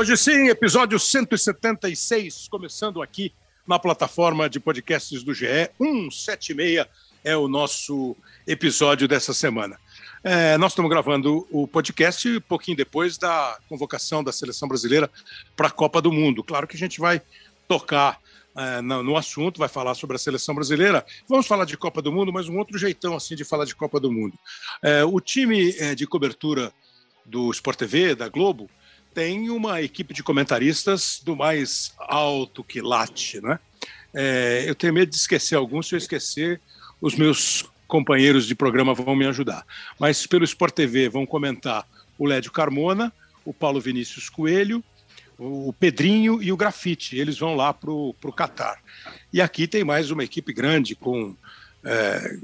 Hoje sim, episódio 176, começando aqui na plataforma de podcasts do GE. 176 é o nosso episódio dessa semana. É, nós estamos gravando o podcast um pouquinho depois da convocação da seleção brasileira para a Copa do Mundo. Claro que a gente vai tocar é, no, no, assunto, vai falar sobre a seleção brasileira. Vamos falar de Copa do Mundo, mas um outro jeitão assim de falar de Copa do Mundo. É, o time é, de cobertura do Sport TV, da Globo, tem uma equipe de comentaristas do mais alto que late, né? É, eu tenho medo de esquecer alguns, se eu esquecer, os meus companheiros de programa vão me ajudar. Mas pelo Sport TV vão comentar o Lédio Carmona, o Paulo Vinícius Coelho, o Pedrinho e o Grafite. Eles vão lá para o Catar. E aqui tem mais uma equipe grande com é,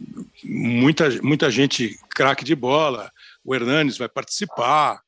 muita, muita gente craque de bola. O Hernanes vai participar,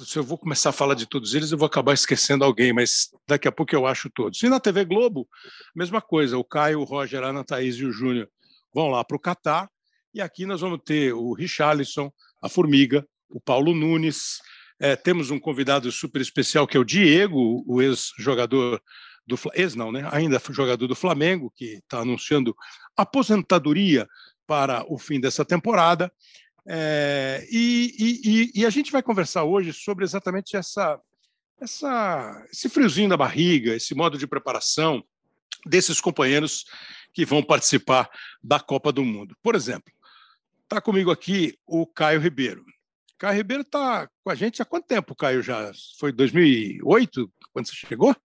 se eu vou começar a falar de todos eles, eu vou acabar esquecendo alguém, mas daqui a pouco eu acho todos. E na TV Globo, mesma coisa, o Caio, o Roger, a Ana Thaís e o Júnior vão lá para o Catar, e aqui nós vamos ter o Richarlison, a Formiga, o Paulo Nunes, é, temos um convidado super especial que é o Diego, o ex-jogador do ex não, né? Ainda jogador do Flamengo, que está anunciando aposentadoria para o fim dessa temporada. É, e, e, e, a gente vai conversar hoje sobre exatamente essa, essa, esse friozinho da barriga, esse modo de preparação desses companheiros que vão participar da Copa do Mundo. Por exemplo, está comigo aqui o Caio Ribeiro. Caio Ribeiro está com a gente há quanto tempo, Caio? Já foi 2008 quando você chegou?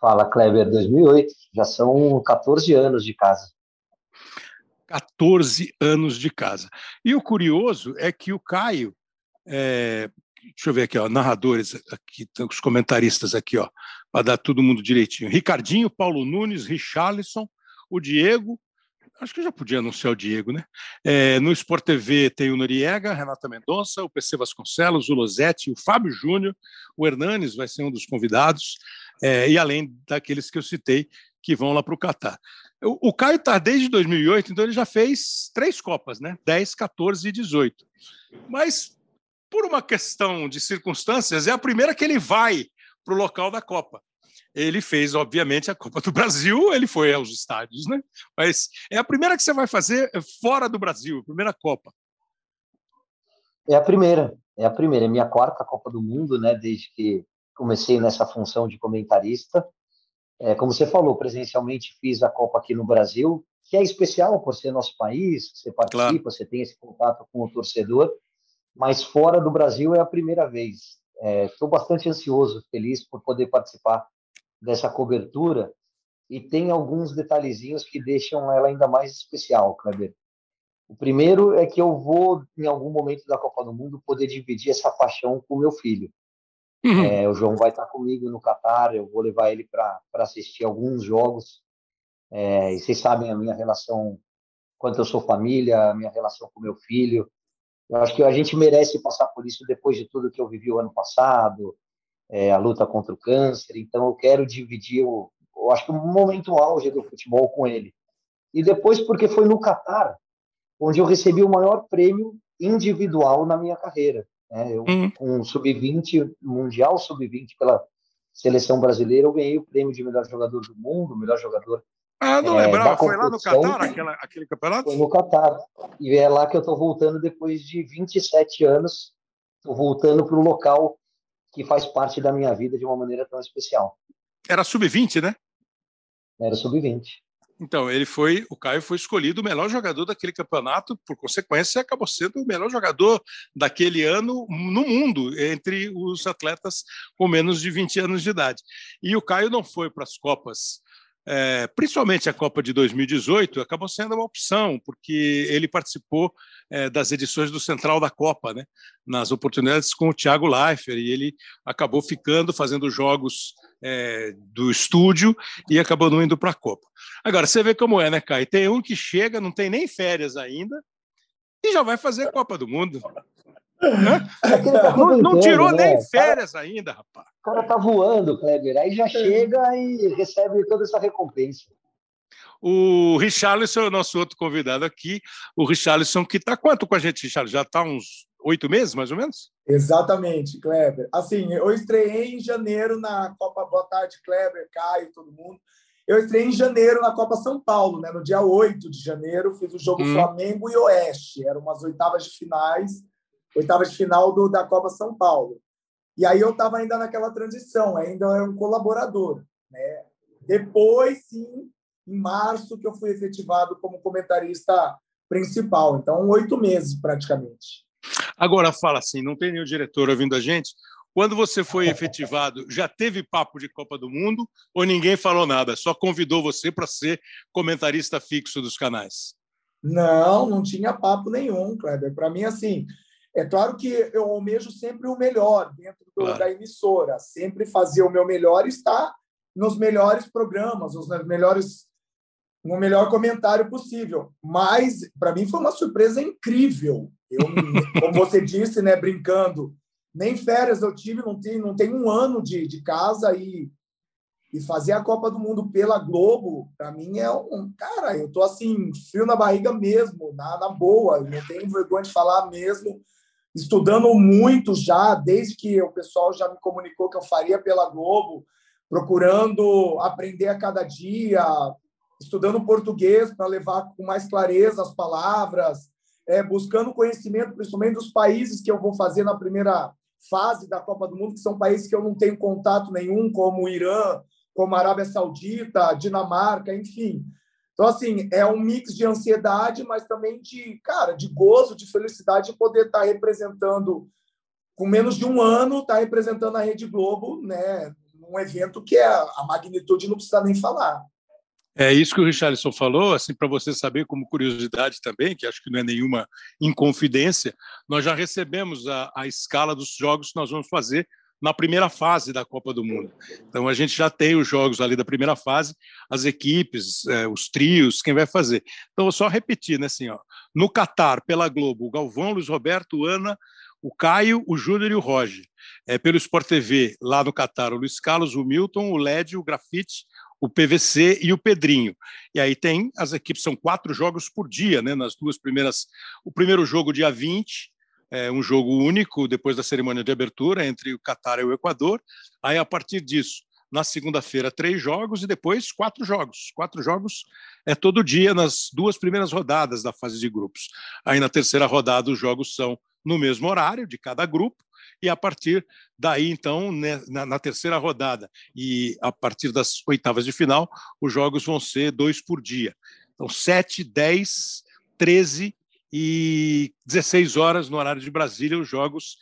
Fala, Kleber, 2008. Já são 14 anos de casa. 14 anos de casa. E o curioso é que o Caio, é, deixa eu ver aqui, ó, narradores, aqui, os comentaristas aqui, ó, para dar todo mundo direitinho. Ricardinho, Paulo Nunes, Richarlison, o Diego, acho que já podia anunciar o Diego, né? É, no Sport TV tem o Noriega, Renata Mendonça, o PC Vasconcelos, o Losetti, o Fábio Júnior, o Hernanes vai ser um dos convidados, é, e além daqueles que eu citei que vão lá para o Catar. O, Caio está desde 2008, então ele já fez três Copas, né? 10, 14 e 18. Mas, por uma questão de circunstâncias, é a primeira que ele vai para o local da Copa. Ele fez, obviamente, a Copa do Brasil, ele foi aos estádios, né? Mas é a primeira que você vai fazer fora do Brasil, a primeira Copa. É a primeira, é a primeira, é minha quarta Copa do Mundo, né? Desde que comecei nessa função de comentarista. É, como você falou, presencialmente fiz a Copa aqui no Brasil, que é especial por ser nosso país, você participa, claro. você tem esse contato com o torcedor, mas fora do Brasil é a primeira vez. Estou é, bastante ansioso, feliz por poder participar dessa cobertura e tem alguns detalhezinhos que deixam ela ainda mais especial, Kleber. O primeiro é que eu vou, em algum momento da Copa do Mundo, poder dividir essa paixão com meu filho. Uhum. É, o João vai estar comigo no Catar, eu vou levar ele para assistir alguns jogos. É, e vocês sabem a minha relação, quanto eu sou família, a minha relação com meu filho. Eu acho que a gente merece passar por isso depois de tudo que eu vivi o ano passado, é, a luta contra o câncer. Então eu quero dividir, o, eu acho que o momento auge do futebol com ele. E depois porque foi no Catar onde eu recebi o maior prêmio individual na minha carreira. Né? Eu, uhum. com sub-20, mundial sub-20 pela seleção brasileira, eu ganhei o prêmio de melhor jogador do mundo, melhor jogador. Ah, não é, lembrava, foi lá no Catar aquela, aquele campeonato? Foi no Catar. E é lá que eu estou voltando depois de 27 anos, estou voltando para o local que faz parte da minha vida de uma maneira tão especial. Era sub-20, né? Era sub-20. Então, ele foi, o Caio foi escolhido o melhor jogador daquele campeonato, por consequência, acabou sendo o melhor jogador daquele ano no mundo, entre os atletas com menos de 20 anos de idade. E o Caio não foi para as Copas é, principalmente a Copa de 2018, acabou sendo uma opção, porque ele participou é, das edições do Central da Copa, né, nas oportunidades com o Thiago Leifert, e ele acabou ficando, fazendo jogos é, do estúdio e acabou não indo para a Copa. Agora, você vê como é, né, Caio? Tem um que chega, não tem nem férias ainda, e já vai fazer a Copa do Mundo. Tá não, não, tirou né? nem férias cara, ainda, rapaz. O cara tá voando, Kleber. Aí já chega e recebe toda essa recompensa. O Richarlison é o nosso outro convidado aqui. O Richarlison, que está quanto com a gente, Richarlison? Já está uns oito meses, mais ou menos? Exatamente, Kleber. Assim, eu estreiei em janeiro na Copa Boa Tarde, Kleber, Caio, todo mundo. Eu estreiei em janeiro na Copa São Paulo, né? No dia 8 de janeiro, fiz o jogo hum. Flamengo e Oeste. Eram umas oitavas de finais, oitavas de final do, da Copa São Paulo. E aí eu estava ainda naquela transição, ainda era um colaborador, né? Depois, sim, em março, que eu fui efetivado como comentarista principal. Então, oito meses praticamente. Agora fala assim, não tem nenhum diretor ouvindo a gente. Quando você foi efetivado, já teve papo de Copa do Mundo ou ninguém falou nada? Só convidou você para ser comentarista fixo dos canais? Não, não tinha papo nenhum, Kleber. Para mim, assim, é claro que eu almejo sempre o melhor dentro do, claro. da emissora, sempre fazer o meu melhor e estar nos melhores programas, nos melhores no melhor comentário possível. Mas para mim foi uma surpresa incrível. Eu, como você disse, né, brincando, nem férias eu tive, não tem, não tem um ano de, de casa e, e fazer a Copa do Mundo pela Globo, para mim é um. Cara, eu tô assim, frio na barriga mesmo, na, na boa, não tenho vergonha de falar mesmo. Estudando muito já, desde que o pessoal já me comunicou que eu faria pela Globo, procurando aprender a cada dia, estudando português para levar com mais clareza as palavras, é, buscando conhecimento, principalmente dos países que eu vou fazer na primeira fase da Copa do Mundo, que são países que eu não tenho contato nenhum, como o Irã, como a Arábia Saudita, Dinamarca, enfim. Então, assim, é um mix de ansiedade, mas também de, cara, de gozo, de felicidade de poder estar representando, com menos de um ano, estar representando a Rede Globo, né? Um evento que é a magnitude não precisa nem falar. É isso que o Richardson falou, assim, para você saber como curiosidade também, que acho que não é nenhuma inconfidência, nós já recebemos a, a escala dos jogos que nós vamos fazer na primeira fase da Copa do Mundo. Então a gente já tem os jogos ali da primeira fase, as equipes, é, os trios, quem vai fazer. Então só repetir, né, assim, ó, no Catar pela Globo, o Galvão, Luiz Roberto, Ana, o Caio, o Júnior e o Roger. É, pelo Sport TV, lá no Catar, o Luiz Carlos, o Milton, o Led, o Grafite, o PVC e o Pedrinho. E aí tem as equipes, são quatro jogos por dia, né? Nas duas primeiras. O primeiro jogo, dia 20, é um jogo único, depois da cerimônia de abertura, entre o Catar e o Equador. Aí, a partir disso, na segunda-feira, três jogos e depois quatro jogos. Quatro jogos é todo dia nas duas primeiras rodadas da fase de grupos. Aí, na terceira rodada, os jogos são no mesmo horário de cada grupo e a partir daí, então, né, na, terceira rodada e a partir das oitavas de final, os jogos vão ser dois por dia. Então, 7, 10, 13 e 16 horas no horário de Brasília, os jogos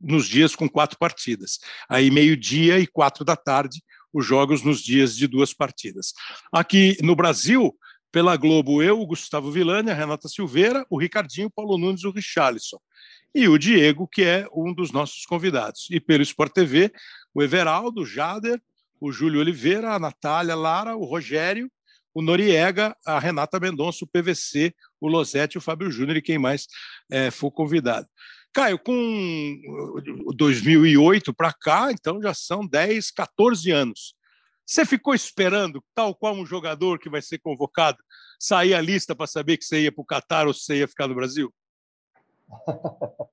nos dias com quatro partidas. Aí, meio-dia e quatro da tarde, os jogos nos dias de duas partidas. Aqui no Brasil, pela Globo, eu, o Gustavo Villani, a Renata Silveira, o Ricardinho, o Paulo Nunes o Richarlison e o Diego, que é um dos nossos convidados. E pelo Sport TV, o Everaldo, o Jader, o Júlio Oliveira, a Natália Lara, o Rogério, o Noriega, a Renata Mendonça, o PVC, o Losetti, o Fábio Júnior e quem mais é, for convidado. Caio, com 2008 para cá, então já são 10, 14 anos. Você ficou esperando, tal qual um jogador que vai ser convocado, sair a lista para saber que você ia para o Catar ou se você ia ficar no Brasil?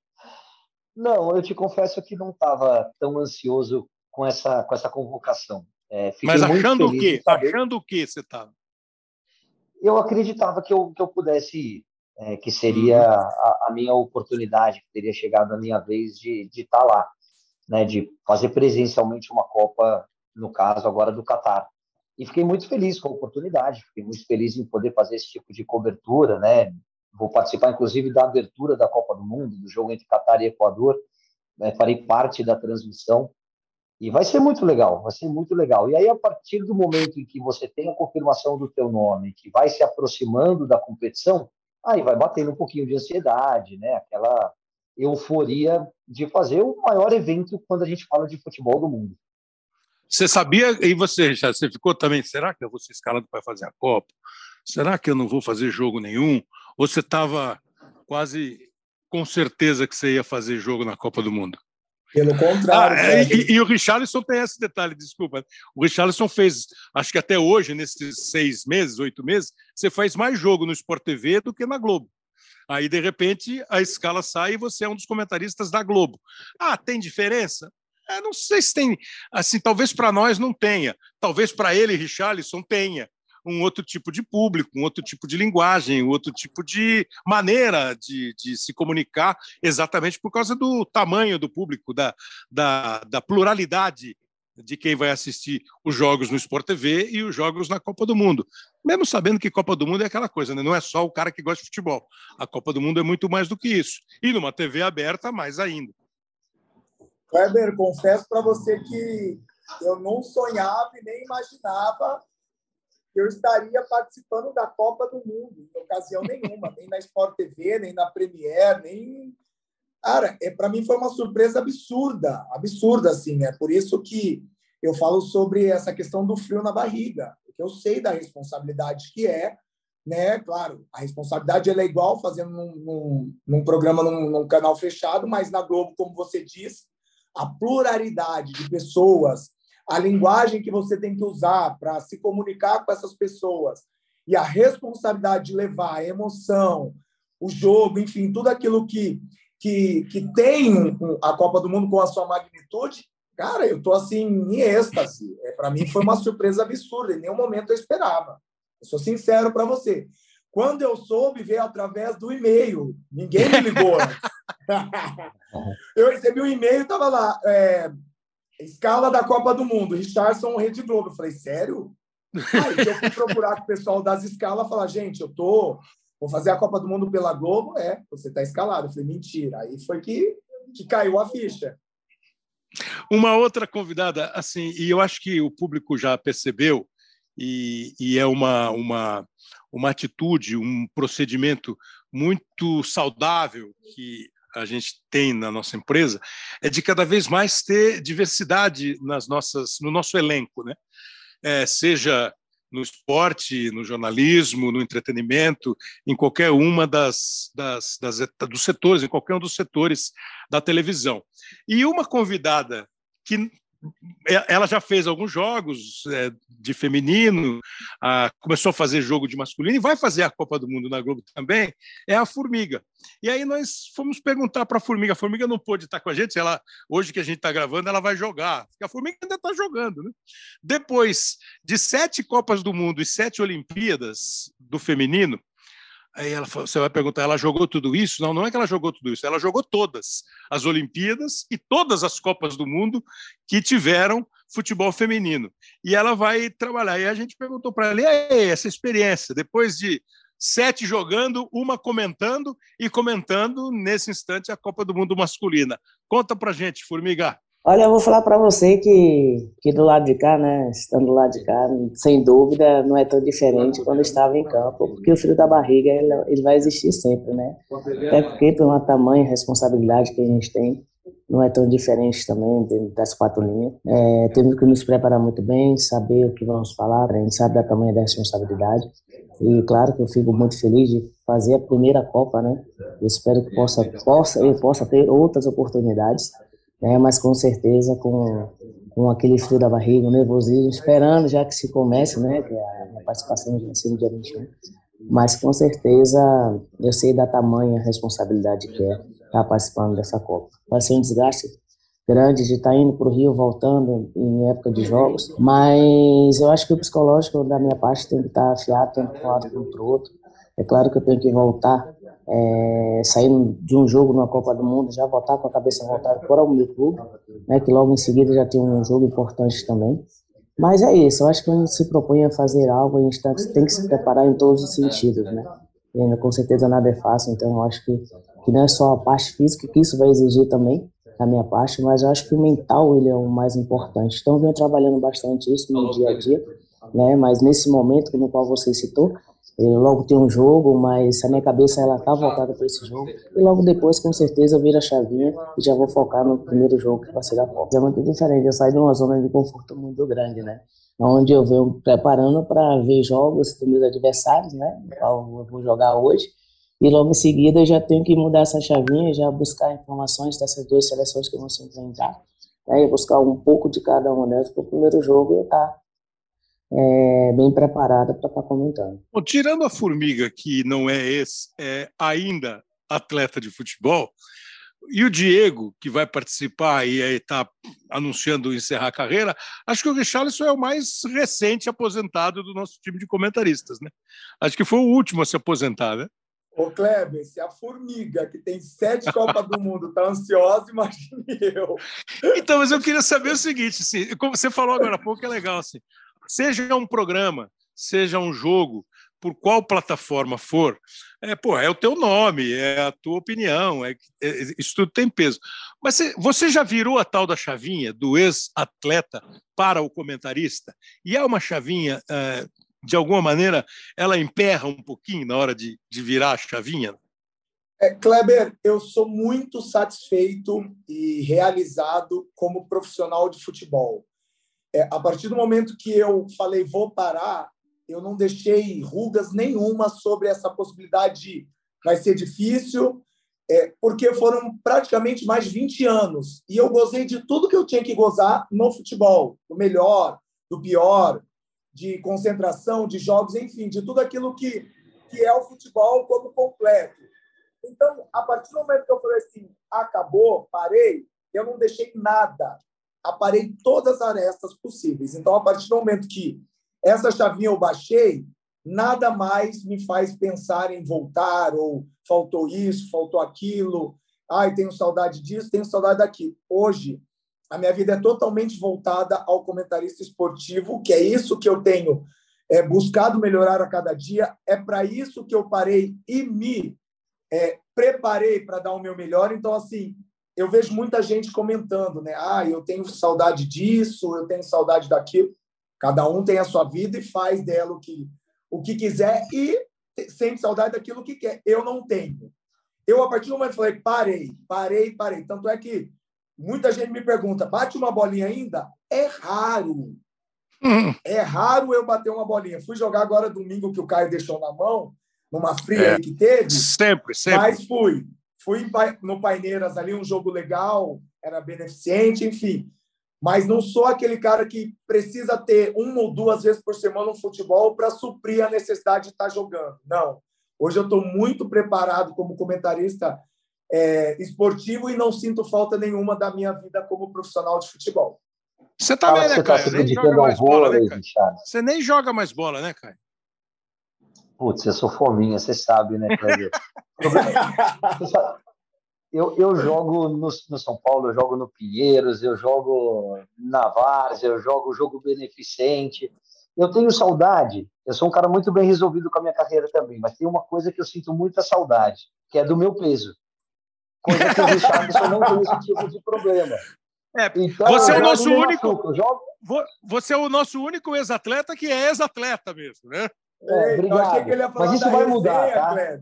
Não, eu te confesso que não estava tão ansioso com essa, com essa convocação. É, Mas achando o quê? Achando o quê você estava? Eu acreditava que eu, que eu pudesse ir, é, que seria uhum. a, a, minha oportunidade, que teria chegado a minha vez de estar tá lá, né, de fazer presencialmente uma Copa, no caso agora do Catar. E fiquei muito feliz com a oportunidade, fiquei muito feliz em poder fazer esse tipo de cobertura, né, Vou participar, inclusive, da abertura da Copa do Mundo, do jogo entre Catar e Equador. Né? Farei parte da transmissão. E vai ser muito legal, vai ser muito legal. E aí, a partir do momento em que você tem a confirmação do teu nome, que vai se aproximando da competição, aí vai batendo um pouquinho de ansiedade, né? Aquela euforia de fazer o maior evento quando a gente fala de futebol do mundo. Você sabia, e você já você ficou também, será que eu vou ser escalado para fazer a Copa? Será que eu não vou fazer jogo nenhum? Ou você estava quase com certeza que você ia fazer jogo na Copa do Mundo? Pelo contrário. Ah, e, e, o Richarlison tem esse detalhe, desculpa. O Richarlison fez, acho que até hoje, nesses seis meses, oito meses, você faz mais jogo no Sport TV do que na Globo. Aí, de repente, a escala sai e você é um dos comentaristas da Globo. Ah, tem diferença? É, não sei se tem. Assim, talvez para nós não tenha. Talvez para ele, Richarlison, tenha um outro tipo de público, um outro tipo de linguagem, um outro tipo de maneira de, de se comunicar, exatamente por causa do tamanho do público, da, da, da pluralidade de quem vai assistir os jogos no Sport TV e os jogos na Copa do Mundo. Mesmo sabendo que Copa do Mundo é aquela coisa, né? não é só o cara que gosta de futebol. A Copa do Mundo é muito mais do que isso. E numa TV aberta, mais ainda. Kleber, confesso para você que eu não sonhava e nem imaginava eu estaria participando da Copa do Mundo, em ocasião nenhuma, nem na Sport TV, nem na Premier, nem. Cara, é, para mim foi uma surpresa absurda, absurda, assim. É por isso que eu falo sobre essa questão do frio na barriga, porque eu sei da responsabilidade que é, né? Claro, a responsabilidade é igual fazendo num, num, num programa num, num canal fechado, mas na Globo, como você disse, a pluralidade de pessoas a linguagem que você tem que usar para se comunicar com essas pessoas e a responsabilidade de levar a emoção, o jogo, enfim, tudo aquilo que, que, que tem a Copa do Mundo com a sua magnitude, cara, eu tô assim em êxtase. É, para mim foi uma surpresa absurda, em nenhum momento eu esperava. Eu sou sincero para você. Quando eu soube, veio através do e-mail. Ninguém me ligou. eu recebi um e-mail, estava lá. É, Escala da Copa do Mundo, Richardson, Rede Globo. Eu falei, sério? Aí eu fui procurar com o pessoal das escalas falar, gente, eu tô. Vou fazer a Copa do Mundo pela Globo? É, você está escalado. Eu falei, mentira. Aí foi que, que caiu a ficha. Uma outra convidada, assim, e eu acho que o público já percebeu, e, e é uma, uma, uma atitude, um procedimento muito saudável que a gente tem na nossa empresa é de cada vez mais ter diversidade nas nossas, no nosso elenco, né? É, seja no esporte, no jornalismo, no entretenimento, em qualquer uma das, das, das dos setores, em qualquer um dos setores da televisão. E uma convidada que ela já fez alguns jogos é, de feminino, a, começou a fazer jogo de masculino e vai fazer a Copa do Mundo na Globo também, é a Formiga. E aí nós fomos perguntar para a Formiga, a Formiga não pôde estar com a gente, ela hoje que a gente está gravando, ela vai jogar, porque a Formiga ainda está jogando. Né? Depois de sete Copas do Mundo e sete Olimpíadas do feminino, Aí ela, você vai perguntar, ela jogou tudo isso? Não, não é que ela jogou tudo isso, ela jogou todas as Olimpíadas e todas as Copas do Mundo que tiveram futebol feminino. E ela vai trabalhar. E a gente perguntou para ela, essa experiência, depois de sete jogando, uma comentando e comentando nesse instante a Copa do Mundo masculina. Conta para gente, Formiga. Olha, eu vou falar para você que, que do lado de cá, né, estando do lado de cá, sem dúvida, não é tão diferente quando estava em campo, porque o frio da barriga, ele, ele vai existir sempre, né? Até porque, por uma tamanha responsabilidade que a gente tem, não é tão diferente também das quatro linhas. É, temos que nos preparar muito bem, saber o que vamos falar, a gente sabe da tamanha da responsabilidade. E claro que eu fico muito feliz de fazer a primeira Copa, né? Eu espero que possa, possa, eu possa ter outras oportunidades né? mas com certeza com, com aquele frio da barriga, o nervosismo, esperando já que se comece, né? que a minha participação vai ser no dia 21. Mas com certeza eu sei da tamanha responsabilidade que é estar participando dessa Copa. Vai ser um desgaste grande de estar indo para o Rio, voltando em época de jogos, mas eu acho que o psicológico da minha parte tem que estar afiado tanto para um lado para o outro. É claro que eu tenho que voltar é, saindo de um jogo na Copa do Mundo, já voltar com a cabeça voltada para o meu clube, né, que logo em seguida já tem um jogo importante também. Mas é isso, eu acho que quando se propõe a fazer algo, a gente tá, tem que se preparar em todos os sentidos, né? E com certeza nada é fácil, então eu acho que, que não é só a parte física, que isso vai exigir também a minha parte, mas eu acho que o mental ele é o mais importante. Então eu venho trabalhando bastante isso no dia a dia, né? Mas nesse momento no qual você citou, eu logo tem um jogo, mas a minha cabeça ela tá voltada para esse jogo. E logo depois, com certeza, eu viro a chavinha e já vou focar no primeiro jogo que vai ser da Copa. É muito diferente, eu saio de uma zona de conforto muito grande, né? Onde eu venho preparando para ver jogos dos meus adversários, né? Qual eu vou jogar hoje. E logo em seguida eu já tenho que mudar essa chavinha, já buscar informações dessas duas seleções que vão se enfrentar. Né? E buscar um pouco de cada uma delas para o primeiro jogo eu estar tá é, bem preparada para estar tá comentando. Bom, tirando a Formiga, que não é, esse, é ainda atleta de futebol, e o Diego, que vai participar e está anunciando encerrar a carreira, acho que o Richarlison é o mais recente aposentado do nosso time de comentaristas. Né? Acho que foi o último a se aposentar. Né? Ô, Kleber, se a Formiga, que tem sete Copas do Mundo, está ansiosa, imagine eu. Então, mas eu queria saber o seguinte, assim, como você falou agora há pouco, é legal, assim, seja um programa, seja um jogo, por qual plataforma for, é, pô, é o teu nome, é a tua opinião, é, é, isso tudo tem peso. Mas você, você já virou a tal da chavinha do ex-atleta para o comentarista? E é uma chavinha, é, de alguma maneira, ela emperra um pouquinho na hora de, de virar a chavinha? É, Kleber, eu sou muito satisfeito e realizado como profissional de futebol. É, a partir do momento que eu falei vou parar, eu não deixei rugas nenhuma sobre essa possibilidade de vai ser difícil, é, porque foram praticamente mais de 20 anos e eu gozei de tudo que eu tinha que gozar no futebol, do melhor, do pior, de concentração, de jogos, enfim, de tudo aquilo que, que é o futebol como completo. Então, a partir do momento que eu falei assim, acabou, parei, eu não deixei nada, aparei todas as arestas possíveis. Então, a partir do momento que essa chavinha eu baixei, nada mais me faz pensar em voltar ou faltou isso, faltou aquilo. Ai, tenho saudade disso, tenho saudade daquilo. Hoje, a minha vida é totalmente voltada ao comentarista esportivo, que é isso que eu tenho é, buscado melhorar a cada dia. É para isso que eu parei e me é, preparei para dar o meu melhor. Então, assim, eu vejo muita gente comentando, né? Ah, eu tenho saudade disso, eu tenho saudade daquilo. Cada um tem a sua vida e faz dela o que, o que quiser e sente saudade daquilo que quer. Eu não tenho. Eu, a partir do momento, falei, parei, parei, parei. Tanto é que muita gente me pergunta, bate uma bolinha ainda? É raro. Hum. É raro eu bater uma bolinha. Fui jogar agora domingo que o Caio deixou na mão, numa fria é, que teve. Sempre, sempre. Mas fui. Fui no Paineiras ali, um jogo legal, era beneficente, enfim mas não sou aquele cara que precisa ter uma ou duas vezes por semana um futebol para suprir a necessidade de estar jogando. Não. Hoje eu estou muito preparado como comentarista é, esportivo e não sinto falta nenhuma da minha vida como profissional de futebol. Você também, tá né, Caio? Tá nem joga mais bola, né, Você nem joga mais bola, né, Caio? Putz, eu sou fominha, você sabe, né, Cleber? eu, eu jogo no, no, São Paulo, eu jogo no Pinheiros, eu jogo na Várzea, eu jogo jogo beneficente. Eu tenho saudade, eu sou um cara muito bem resolvido com a minha carreira também, mas tem uma coisa que eu sinto muita saudade, que é do meu peso. Coisa que o Richardson não tem esse tipo de problema. É, então, você é o nosso único. jogo... Você é o nosso único ex-atleta que é ex-atleta mesmo, né? É, obrigado. Mas isso vai mudar, tá?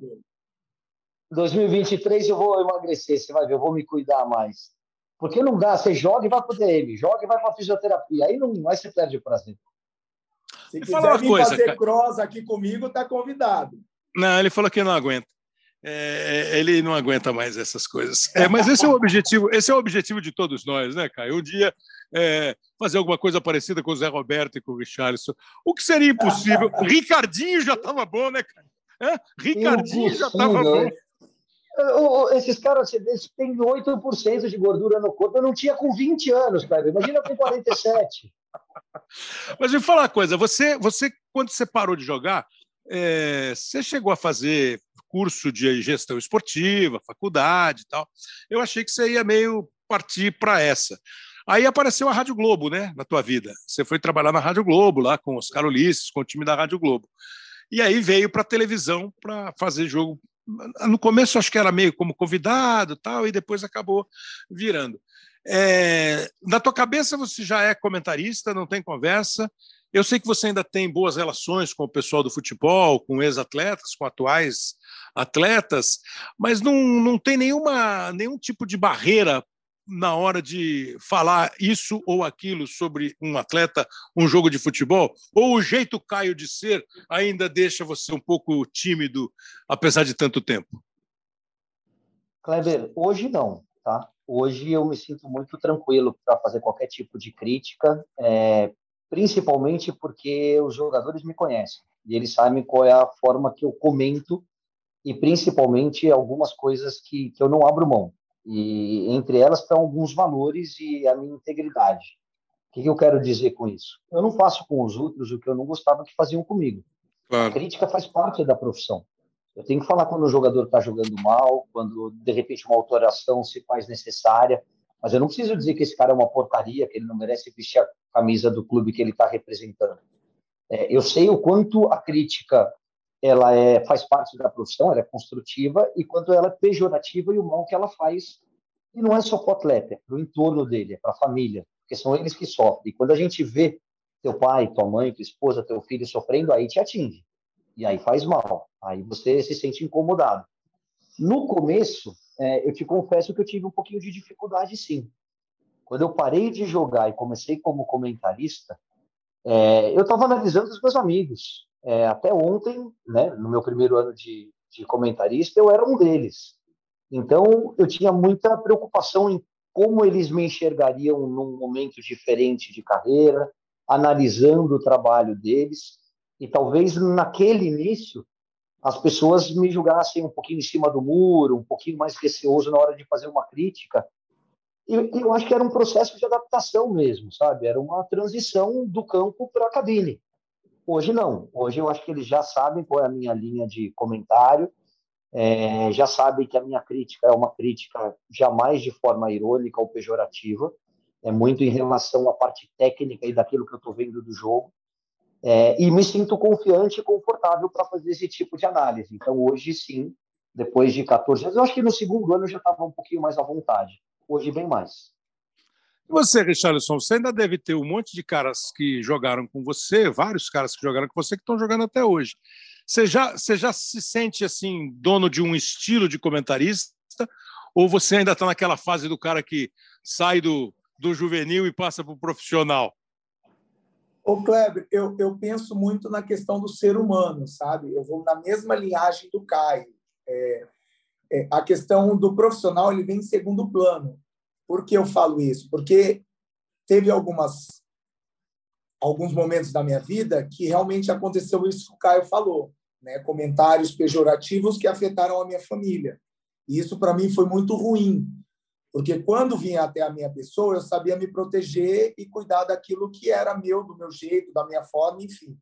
2023 eu vou emagrecer, você vai ver, eu vou me cuidar mais. Porque não dá, você joga e vai para o DM, joga e vai para fisioterapia, aí não, aí você perde o prazer. Se quiser falar vir coisa, fazer cara. cross aqui comigo, tá convidado. Não, ele falou que não aguenta. É, ele não aguenta mais essas coisas. É, mas esse é o objetivo, esse é o objetivo de todos nós, né, Caio? Um dia é, fazer alguma coisa parecida com o Zé Roberto e com o Richarlison. O que seria impossível? Ricardinho já estava bom, né, Caio? É? Ricardinho já estava bom. Esses caras eles têm 8% de gordura no corpo. Eu não tinha com 20 anos, cara. Imagina com 47. Mas me fala uma coisa: você, você quando você parou de jogar, é, você chegou a fazer curso de gestão esportiva, faculdade e tal. Eu achei que você ia meio partir para essa. Aí apareceu a Rádio Globo, né, na tua vida. Você foi trabalhar na Rádio Globo, lá com os Carolices, com o time da Rádio Globo. E aí veio para a televisão para fazer jogo no começo acho que era meio como convidado tal, e depois acabou virando. É, na tua cabeça você já é comentarista, não tem conversa. Eu sei que você ainda tem boas relações com o pessoal do futebol, com ex-atletas, com atuais atletas, mas não, não tem nenhuma, nenhum tipo de barreira na hora de falar isso ou aquilo sobre um atleta, um jogo de futebol? Ou o jeito Caio de ser ainda deixa você um pouco tímido, apesar de tanto tempo? Kleber, hoje não, tá? Hoje eu me sinto muito tranquilo para fazer qualquer tipo de crítica. É, principalmente porque os jogadores me conhecem e eles sabem qual é a forma que eu comento e principalmente algumas coisas que, que eu não abro mão. E entre elas estão alguns valores e a minha integridade. O que, que eu quero dizer com isso? Eu não faço com os outros o que eu não gostava que faziam comigo. Claro. A crítica faz parte da profissão. Eu tenho que falar quando o jogador está jogando mal, quando de repente uma alteração se faz necessária, mas eu não preciso dizer que esse cara é uma porcaria, que ele não merece vestir a camisa do clube que ele está representando. É, eu sei o quanto a crítica ela é, faz parte da profissão, ela é construtiva, e quanto ela é pejorativa e o mal que ela faz. E não é só para o atleta, é para o entorno dele, é para a família, porque são eles que sofrem. E quando a gente vê teu pai, tua mãe, tua esposa, teu filho sofrendo, aí te atinge. E aí faz mal. Aí você se sente incomodado. No começo, é, eu te confesso que eu tive um pouquinho de dificuldade, sim. Quando eu parei de jogar e comecei como comentarista, é, eu estava analisando os meus amigos. É, até ontem, né, no meu primeiro ano de, de comentarista, eu era um deles. Então, eu tinha muita preocupação em como eles me enxergariam num momento diferente de carreira, analisando o trabalho deles. E talvez naquele início as pessoas me julgassem um pouquinho em cima do muro, um pouquinho mais receoso na hora de fazer uma crítica, e eu acho que era um processo de adaptação mesmo, sabe? Era uma transição do campo para a cabine. Hoje não. Hoje eu acho que eles já sabem qual é a minha linha de comentário, é, já sabem que a minha crítica é uma crítica jamais de forma irônica ou pejorativa, é muito em relação à parte técnica e daquilo que eu estou vendo do jogo. É, e me sinto confiante e confortável para fazer esse tipo de análise. Então, hoje sim, depois de 14 anos, eu acho que no segundo ano eu já estava um pouquinho mais à vontade hoje bem mais. Você, Richarlison, você ainda deve ter um monte de caras que jogaram com você, vários caras que jogaram com você que estão jogando até hoje. Você já, você já se sente assim, dono de um estilo de comentarista? Ou você ainda está naquela fase do cara que sai do, do juvenil e passa para o profissional? Ô, Kleber, eu, eu penso muito na questão do ser humano, sabe? Eu vou na mesma linhagem do Caio. É, é, a questão do profissional ele vem em segundo plano. Por que eu falo isso? Porque teve algumas alguns momentos da minha vida que realmente aconteceu isso que o Caio falou, né? Comentários pejorativos que afetaram a minha família. E isso para mim foi muito ruim, porque quando vinha até a minha pessoa, eu sabia me proteger e cuidar daquilo que era meu, do meu jeito, da minha forma, enfim.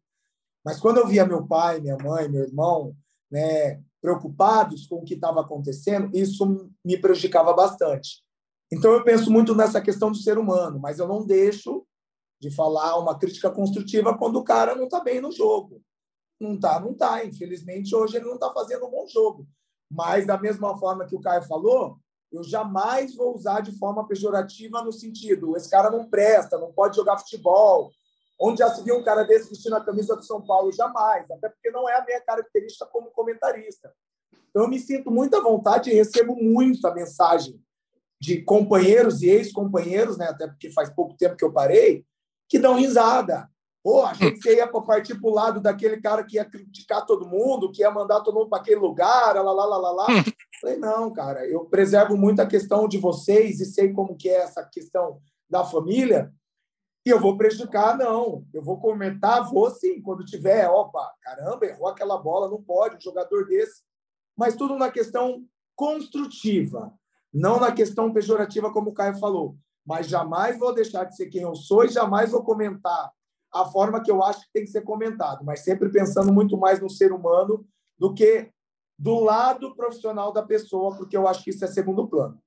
Mas quando eu via meu pai, minha mãe, meu irmão, né, preocupados com o que estava acontecendo, isso me prejudicava bastante. Então, eu penso muito nessa questão do ser humano, mas eu não deixo de falar uma crítica construtiva quando o cara não está bem no jogo. Não está, não está. Infelizmente, hoje ele não está fazendo um bom jogo. Mas, da mesma forma que o Caio falou, eu jamais vou usar de forma pejorativa no sentido, esse cara não presta, não pode jogar futebol, Onde já se viu um cara desse vestindo a camisa do São Paulo? Jamais, até porque não é a minha característica como comentarista. Então, eu me sinto muito à vontade e recebo muita mensagem de companheiros e ex-companheiros, né, até porque faz pouco tempo que eu parei, que dão risada. Pô, achei que você ia partir para o lado daquele cara que ia criticar todo mundo, que ia mandar todo mundo para aquele lugar, lá, lá, lá, lá, lá. Falei, não, cara, eu preservo muito a questão de vocês e sei como que é essa questão da família, e eu vou prejudicar, não. Eu vou comentar, vou sim, quando tiver, opa, caramba, errou aquela bola, não pode, um jogador desse. Mas tudo na questão construtiva, não na questão pejorativa, como o Caio falou. Mas jamais vou deixar de ser quem eu sou e jamais vou comentar a forma que eu acho que tem que ser comentado, mas sempre pensando muito mais no ser humano do que do lado profissional da pessoa, porque eu acho que isso é segundo plano.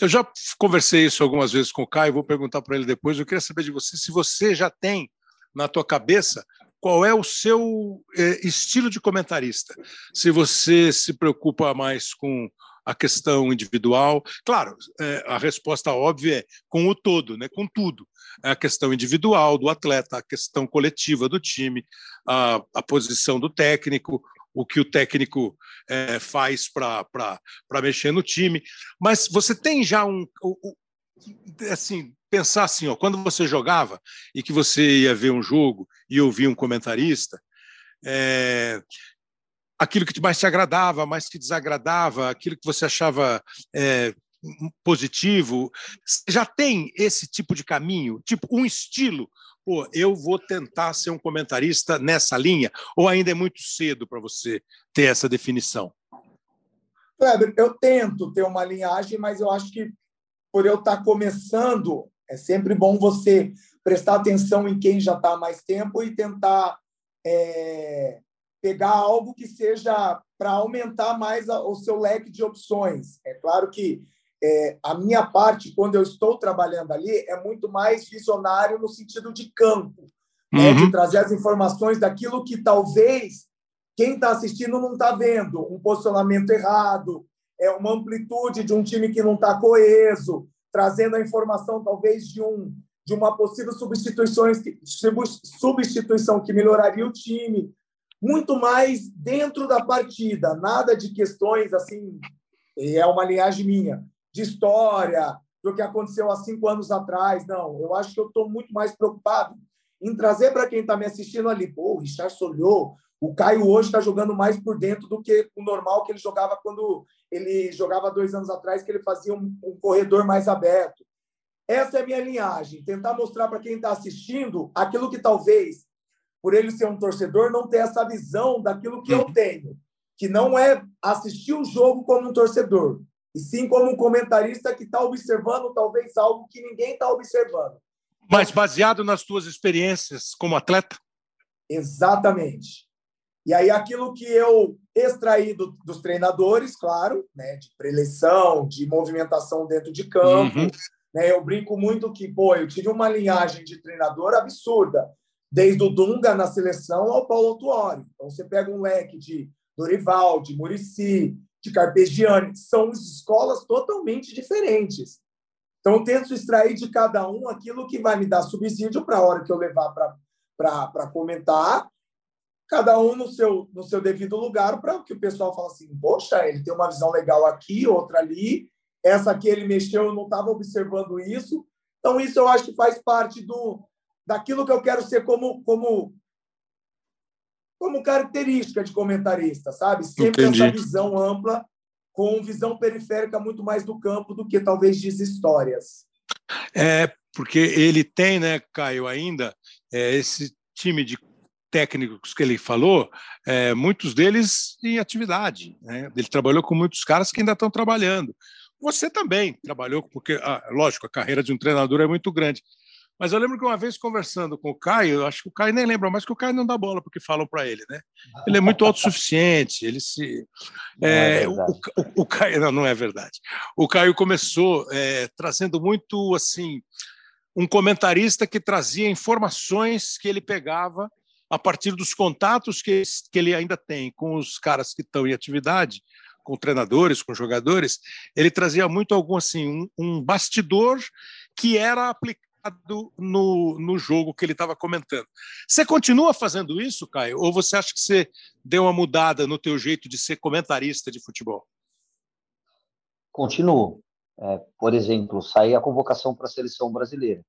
Eu já conversei isso algumas vezes com o Caio, vou perguntar para ele depois. Eu queria saber de você se você já tem na tua cabeça qual é o seu é, estilo de comentarista. Se você se preocupa mais com a questão individual, claro, é, a resposta óbvia é com o todo, né, com tudo. É a questão individual do atleta, a questão coletiva do time, a, a posição do técnico, o que o técnico é, faz para mexer no time. Mas você tem já um. assim, pensar assim, ó, quando você jogava e que você ia ver um jogo e ouvir um comentarista, é, aquilo que mais te agradava, mais te desagradava, aquilo que você achava é, positivo? Já tem esse tipo de caminho, tipo um estilo? Pô, eu vou tentar ser um comentarista nessa linha? Ou ainda é muito cedo para você ter essa definição? Kleber, eu tento ter uma linhagem, mas eu acho que por eu estar começando, é sempre bom você prestar atenção em quem já está há mais tempo e tentar é, pegar algo que seja para aumentar mais a, o seu leque de opções. É claro que é, a minha parte, quando eu estou trabalhando ali, é muito mais visionário no sentido de campo, né? de trazer as informações daquilo que talvez quem está assistindo não está vendo, um posicionamento errado, é uma amplitude de um time que não está coeso, trazendo a informação talvez de um de uma possível substituição substituição que melhoraria o time muito mais dentro da partida, nada de questões assim, é uma linhagem minha, de história, do que aconteceu há cinco anos atrás. Não, eu acho que eu estou muito mais preocupado em trazer para quem está me assistindo ali. Pô, o Richard olhou, o Caio hoje está jogando mais por dentro do que o normal que ele jogava quando ele jogava dois anos atrás, que ele fazia um, um corredor mais aberto. Essa é a minha linhagem, tentar mostrar para quem está assistindo aquilo que talvez por ele ser um torcedor, não ter essa visão daquilo que eu uhum. tenho, que não é assistir o jogo como um torcedor, e sim como um comentarista que está observando talvez algo que ninguém está observando. Mas baseado nas tuas experiências como atleta? Exatamente. E aí aquilo que eu extraí do, dos treinadores, claro, né, de preleção, de movimentação dentro de campo, uhum. né, eu brinco muito que, pô, eu tive uma linhagem de treinador absurda desde o Dunga na seleção ao Paulo Tuori. Então, você pega um leque de Dorival, de Murici, de Carpegiani, são escolas totalmente diferentes. Então, eu tento extrair de cada um aquilo que vai me dar subsídio para a hora que eu levar para comentar, cada um no seu, no seu devido lugar, para que o pessoal fale assim: poxa, ele tem uma visão legal aqui, outra ali, essa aqui ele mexeu, eu não estava observando isso. Então, isso eu acho que faz parte do, daquilo que eu quero ser como como como característica de comentarista, sabe? Sempre Entendi. essa visão ampla, com visão periférica muito mais do campo do que talvez diz histórias. É, porque ele tem, né, Caio, ainda é, esse time de técnicos que ele falou, é, muitos deles em atividade. Né? Ele trabalhou com muitos caras que ainda estão trabalhando. Você também trabalhou, porque, ah, lógico, a carreira de um treinador é muito grande. Mas eu lembro que uma vez conversando com o Caio, acho que o Caio nem lembra mais que o Caio não dá bola porque falam para ele, né? Ele é muito autossuficiente, ele se. É, é o, o, o, Caio, não, não é verdade. O Caio começou é, trazendo muito assim um comentarista que trazia informações que ele pegava a partir dos contatos que, que ele ainda tem com os caras que estão em atividade, com treinadores, com jogadores, ele trazia muito algum assim um, um bastidor que era aplicado no, no jogo que ele estava comentando. Você continua fazendo isso, Caio? Ou você acha que você deu uma mudada no teu jeito de ser comentarista de futebol? Continuo. É, por exemplo, sair a convocação para a seleção brasileira.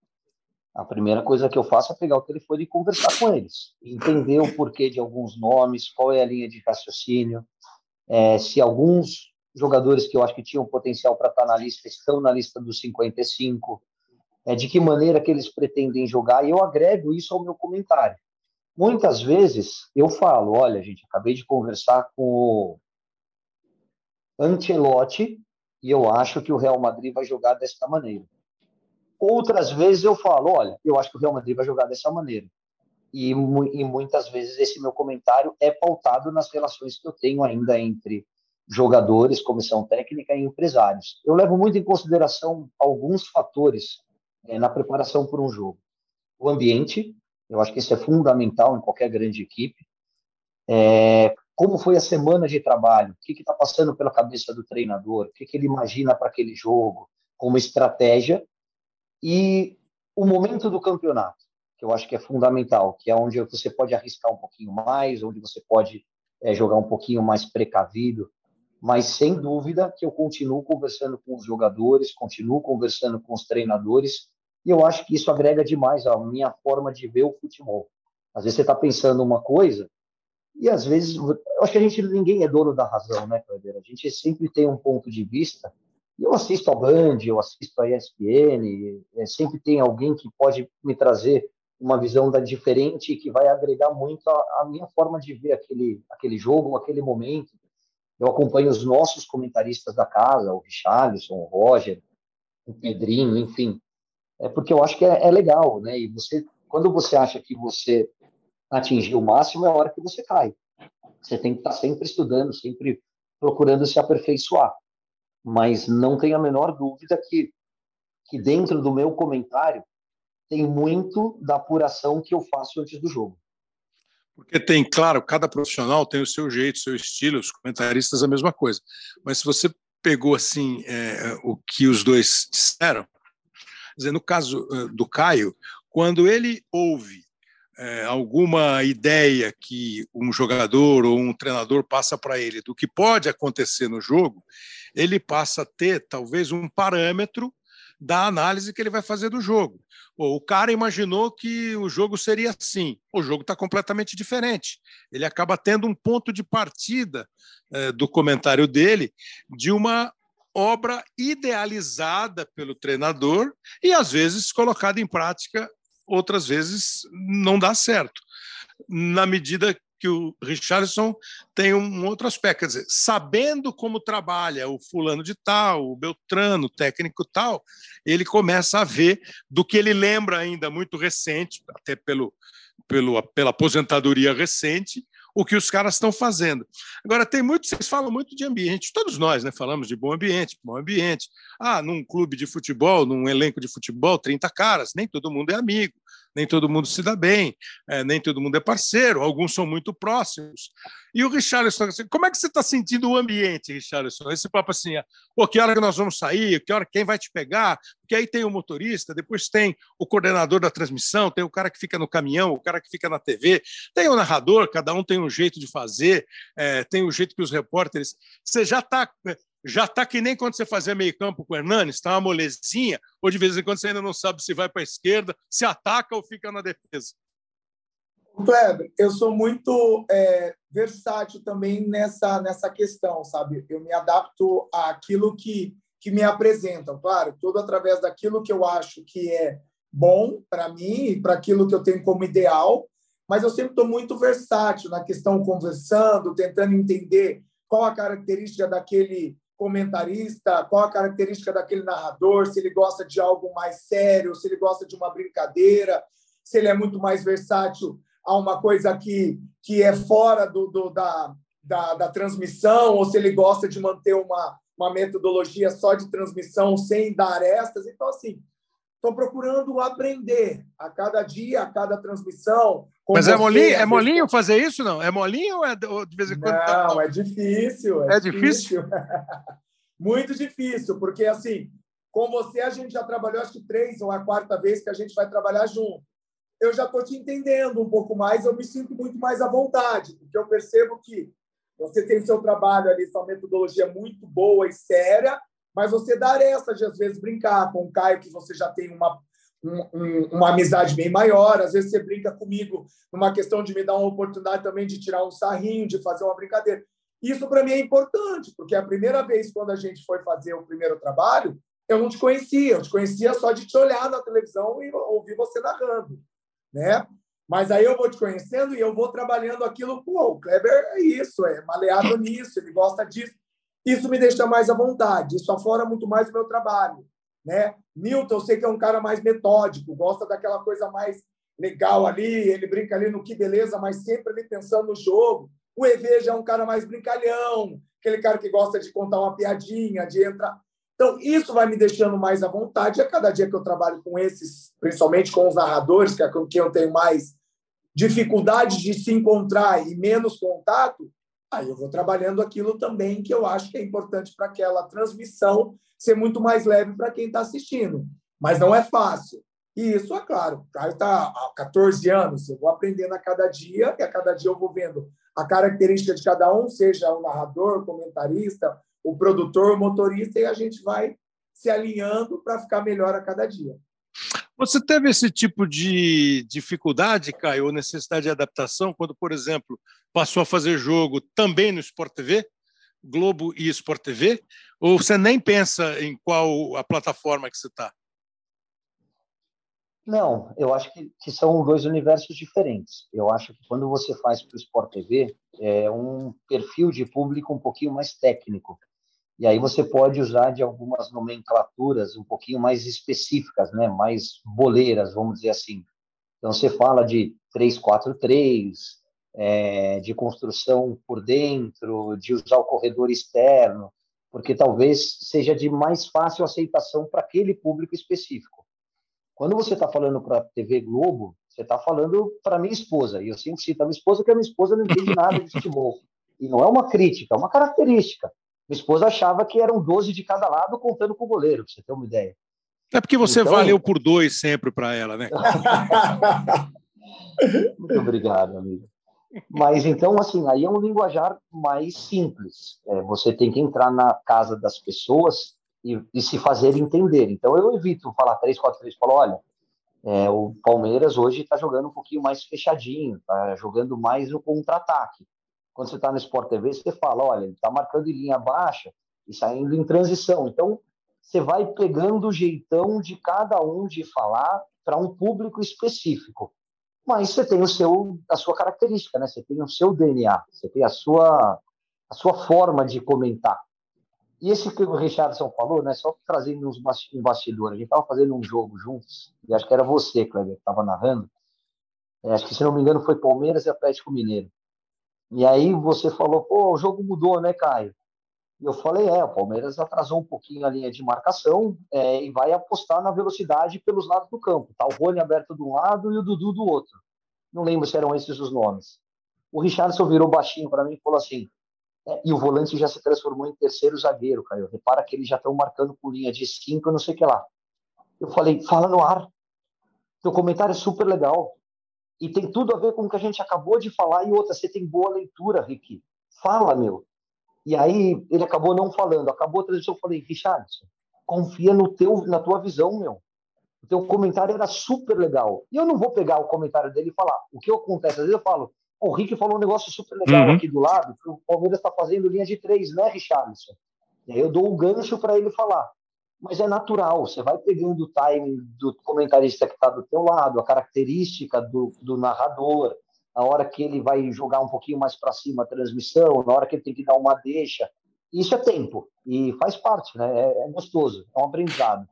A primeira coisa que eu faço é pegar o telefone e conversar com eles, entender o porquê de alguns nomes, qual é a linha de raciocínio, é, se alguns jogadores que eu acho que tinham potencial para estar na lista estão na lista dos 55, é, de que maneira que eles pretendem jogar, e eu agrego isso ao meu comentário. Muitas vezes eu falo, olha, gente, acabei de conversar com o Ancelotti e eu acho que o Real Madrid vai jogar desta maneira. Outras vezes eu falo, olha, eu acho que o Real Madrid vai jogar dessa maneira. E, e muitas vezes esse meu comentário é pautado nas relações que eu tenho ainda entre jogadores, comissão técnica e empresários. Eu levo muito em consideração alguns fatores é, na preparação por um jogo. O ambiente, eu acho que isso é fundamental em qualquer grande equipe. É, como foi a semana de trabalho? O que está passando pela cabeça do treinador? O que, que ele imagina para aquele jogo? Como estratégia. E o momento do campeonato, que eu acho que é fundamental, que é onde você pode arriscar um pouquinho mais, onde você pode é, jogar um pouquinho mais precavido mas sem dúvida que eu continuo conversando com os jogadores, continuo conversando com os treinadores, e eu acho que isso agrega demais à minha forma de ver o futebol. Às vezes você está pensando uma coisa, e às vezes, eu acho que a gente, ninguém é dono da razão, né, Cleber? A gente sempre tem um ponto de vista, eu assisto a Band, eu assisto a ESPN, é, sempre tem alguém que pode me trazer uma visão da diferente que vai agregar muito a, minha forma de ver aquele, aquele jogo, aquele momento. Eu acompanho os nossos comentaristas da casa, o Richarlison, o Roger, o Pedrinho, enfim. É porque eu acho que é, é legal, né? E você, quando você acha que você atingiu o máximo, é a hora que você cai. Você tem que estar sempre estudando, sempre procurando se aperfeiçoar. Mas não tenho a menor dúvida que, que dentro do meu comentário tem muito da apuração que eu faço antes do jogo. Porque tem, claro, cada profissional tem o seu jeito, o seu estilo, os comentaristas a mesma coisa. Mas se você pegou assim é, o que os dois disseram, dizer, no caso é, do Caio, quando ele ouve é, alguma ideia que um jogador ou um treinador passa para ele do que pode acontecer no jogo, ele passa a ter talvez um parâmetro da análise que ele vai fazer do jogo. Pô, o cara imaginou que o jogo seria assim. O jogo está completamente diferente. Ele acaba tendo um ponto de partida é, do comentário dele de uma obra idealizada pelo treinador e às vezes colocada em prática, outras vezes não dá certo. Na medida que o Richardson tem um outro aspecto, quer dizer, sabendo como trabalha o fulano de tal, o Beltrano, o técnico tal, ele começa a ver do que ele lembra ainda muito recente, até pelo, pelo, pela aposentadoria recente, o que os caras estão fazendo. Agora, tem muito, vocês falam muito de ambiente, todos nós né, falamos de bom ambiente, bom ambiente. Ah, num clube de futebol, num elenco de futebol, 30 caras, nem todo mundo é amigo, nem todo mundo se dá bem, é, nem todo mundo é parceiro, alguns são muito próximos. E o Richarlison, assim, como é que você está sentindo o ambiente, Richarlison? Esse papo assim, pô, que hora que nós vamos sair, que hora quem vai te pegar, porque aí tem o motorista, depois tem o coordenador da transmissão, tem o cara que fica no caminhão, o cara que fica na TV, tem o narrador, cada um tem um jeito de fazer, é, tem o jeito que os repórteres. Você já está já está que nem quando você fazia meio campo com o Hernanes, está uma molezinha, ou de vez em quando você ainda não sabe se vai para a esquerda, se ataca ou fica na defesa. Kleber, eu sou muito é, versátil também nessa, nessa questão, sabe? Eu me adapto àquilo que, que me apresentam, claro, tudo através daquilo que eu acho que é bom para mim e para aquilo que eu tenho como ideal, mas eu sempre estou muito versátil na questão conversando, tentando entender qual a característica daquele comentarista, qual a característica daquele narrador, se ele gosta de algo mais sério, se ele gosta de uma brincadeira, se ele é muito mais versátil a uma coisa que, que é fora do, do da, da, da, transmissão, ou se ele gosta de manter uma, uma metodologia só de transmissão sem dar arestas. Então, assim, estou procurando aprender a cada dia, a cada transmissão. Mas é molinho, é molinho fazer isso, não? É molinho ou é de vez em quando? Tá não, tá... é difícil. É, é difícil? difícil? Muito difícil, porque assim, com você a gente já trabalhou acho que três ou a quarta vez que a gente vai trabalhar junto. Eu já estou te entendendo um pouco mais, eu me sinto muito mais à vontade, porque eu percebo que você tem seu trabalho ali, sua metodologia muito boa e séria, mas você dar essa de, às vezes, brincar com o Caio, que você já tem uma, um, uma amizade bem maior, às vezes você brinca comigo numa questão de me dar uma oportunidade também de tirar um sarrinho, de fazer uma brincadeira. Isso para mim é importante, porque a primeira vez quando a gente foi fazer o primeiro trabalho, eu não te conhecia, eu te conhecia só de te olhar na televisão e ouvir você narrando, né? Mas aí eu vou te conhecendo e eu vou trabalhando aquilo, pô, o Kleber é isso, é maleado nisso, ele gosta disso. Isso me deixa mais à vontade, isso aflora muito mais o meu trabalho. Né? Milton, eu sei que é um cara mais metódico, gosta daquela coisa mais legal ali, ele brinca ali no que beleza, mas sempre ali pensando no jogo. O EV já é um cara mais brincalhão, aquele cara que gosta de contar uma piadinha, de entrar. Então, isso vai me deixando mais à vontade. A cada dia que eu trabalho com esses, principalmente com os narradores, que é com quem eu tenho mais dificuldade de se encontrar e menos contato, Aí eu vou trabalhando aquilo também que eu acho que é importante para aquela transmissão ser muito mais leve para quem está assistindo. Mas não é fácil. E isso é claro. O Caio está há 14 anos, eu vou aprendendo a cada dia, e a cada dia eu vou vendo a característica de cada um, seja o narrador, o comentarista, o produtor, o motorista, e a gente vai se alinhando para ficar melhor a cada dia. Você teve esse tipo de dificuldade, Caio, ou necessidade de adaptação, quando, por exemplo, passou a fazer jogo também no Sport TV? Globo e Sport TV? Ou você nem pensa em qual a plataforma que você está? Não, eu acho que, que, são dois universos diferentes. Eu acho que quando você faz para o Sport TV, é um perfil de público um pouquinho mais técnico. E aí você pode usar de algumas nomenclaturas um pouquinho mais específicas, né? mais boleiras, vamos dizer assim. Então, você fala de 343, é, de construção por dentro, de usar o corredor externo, porque talvez seja de mais fácil aceitação para aquele público específico. Quando você está falando para a TV Globo, você está falando para minha esposa, e eu sempre cito a minha esposa, que a minha esposa não entende nada de futebol. E não é uma crítica, é uma característica. Minha esposa achava que eram 12 de cada lado contando com o goleiro, para você ter uma ideia. É porque você então... valeu por dois sempre para ela, né? Muito obrigado, amigo. Mas então, assim, aí é um linguajar mais simples. É, você tem que entrar na casa das pessoas e, e, se fazer entender. Então eu evito falar 3-4-3, falo, olha, é, o Palmeiras hoje está jogando um pouquinho mais fechadinho, está jogando mais no contra-ataque. Quando você está no Sport TV, você fala, olha, ele está marcando em linha baixa e saindo em transição. Então você vai pegando o jeitão de cada um de falar para um público específico. Mas você tem o seu, a sua característica, né? Você tem o seu DNA, você tem a sua, a sua forma de comentar. E esse que o Richardson falou, né, só trazendo uns um bastidor, a gente estava fazendo um jogo juntos, e acho que era você, Kleber, que estava narrando. É, acho que, se não me engano, foi Palmeiras e Atlético Mineiro. E aí você falou, pô, o jogo mudou, né, Caio? E eu falei, é, o Palmeiras atrasou um pouquinho a linha de marcação é, e vai apostar na velocidade pelos lados do campo. Tá o Rony aberto de um lado e o Dudu do outro. Não lembro se eram esses os nomes. O Richardson virou baixinho para mim e falou assim, é, e o volante já se transformou em terceiro zagueiro, cara. Repara que eles já estão marcando com linha de cinco, não sei o que lá. Eu falei, fala no ar. Teu comentário é super legal. E tem tudo a ver com o que a gente acabou de falar. E outra, você tem boa leitura, Rick. Fala, meu. E aí ele acabou não falando. Acabou a transmissão, eu falei, Richardson, confia no teu, na tua visão, meu. O teu comentário era super legal. E eu não vou pegar o comentário dele e falar. O que acontece? Às vezes eu falo, o Rick falou um negócio super legal uhum. aqui do lado, que o Palmeiras está fazendo linha de três, né, Richarlison? E aí eu dou o um gancho para ele falar. Mas é natural, você vai pegando o timing do comentarista que está do teu lado, a característica do, do narrador, a hora que ele vai jogar um pouquinho mais para cima a transmissão, na hora que ele tem que dar uma deixa. Isso é tempo e faz parte, né? É, é gostoso, é um aprendizado.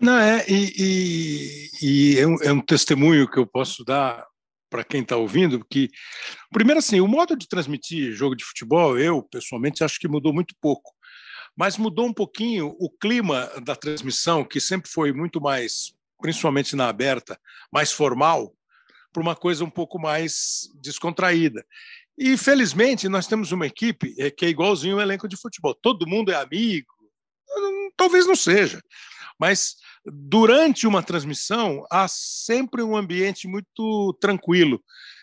Não, é, e, e, e é, um, é um testemunho que eu posso dar para quem está ouvindo, que, primeiro, assim, o modo de transmitir jogo de futebol, eu, pessoalmente, acho que mudou muito pouco. Mas mudou um pouquinho o clima da transmissão, que sempre foi muito mais, principalmente na aberta, mais formal, para uma coisa um pouco mais descontraída. E, felizmente, nós temos uma equipe é, que é igualzinho um elenco de futebol. Todo mundo é amigo. Talvez não seja, mas durante uma transmissão, há sempre um ambiente muito tranquilo.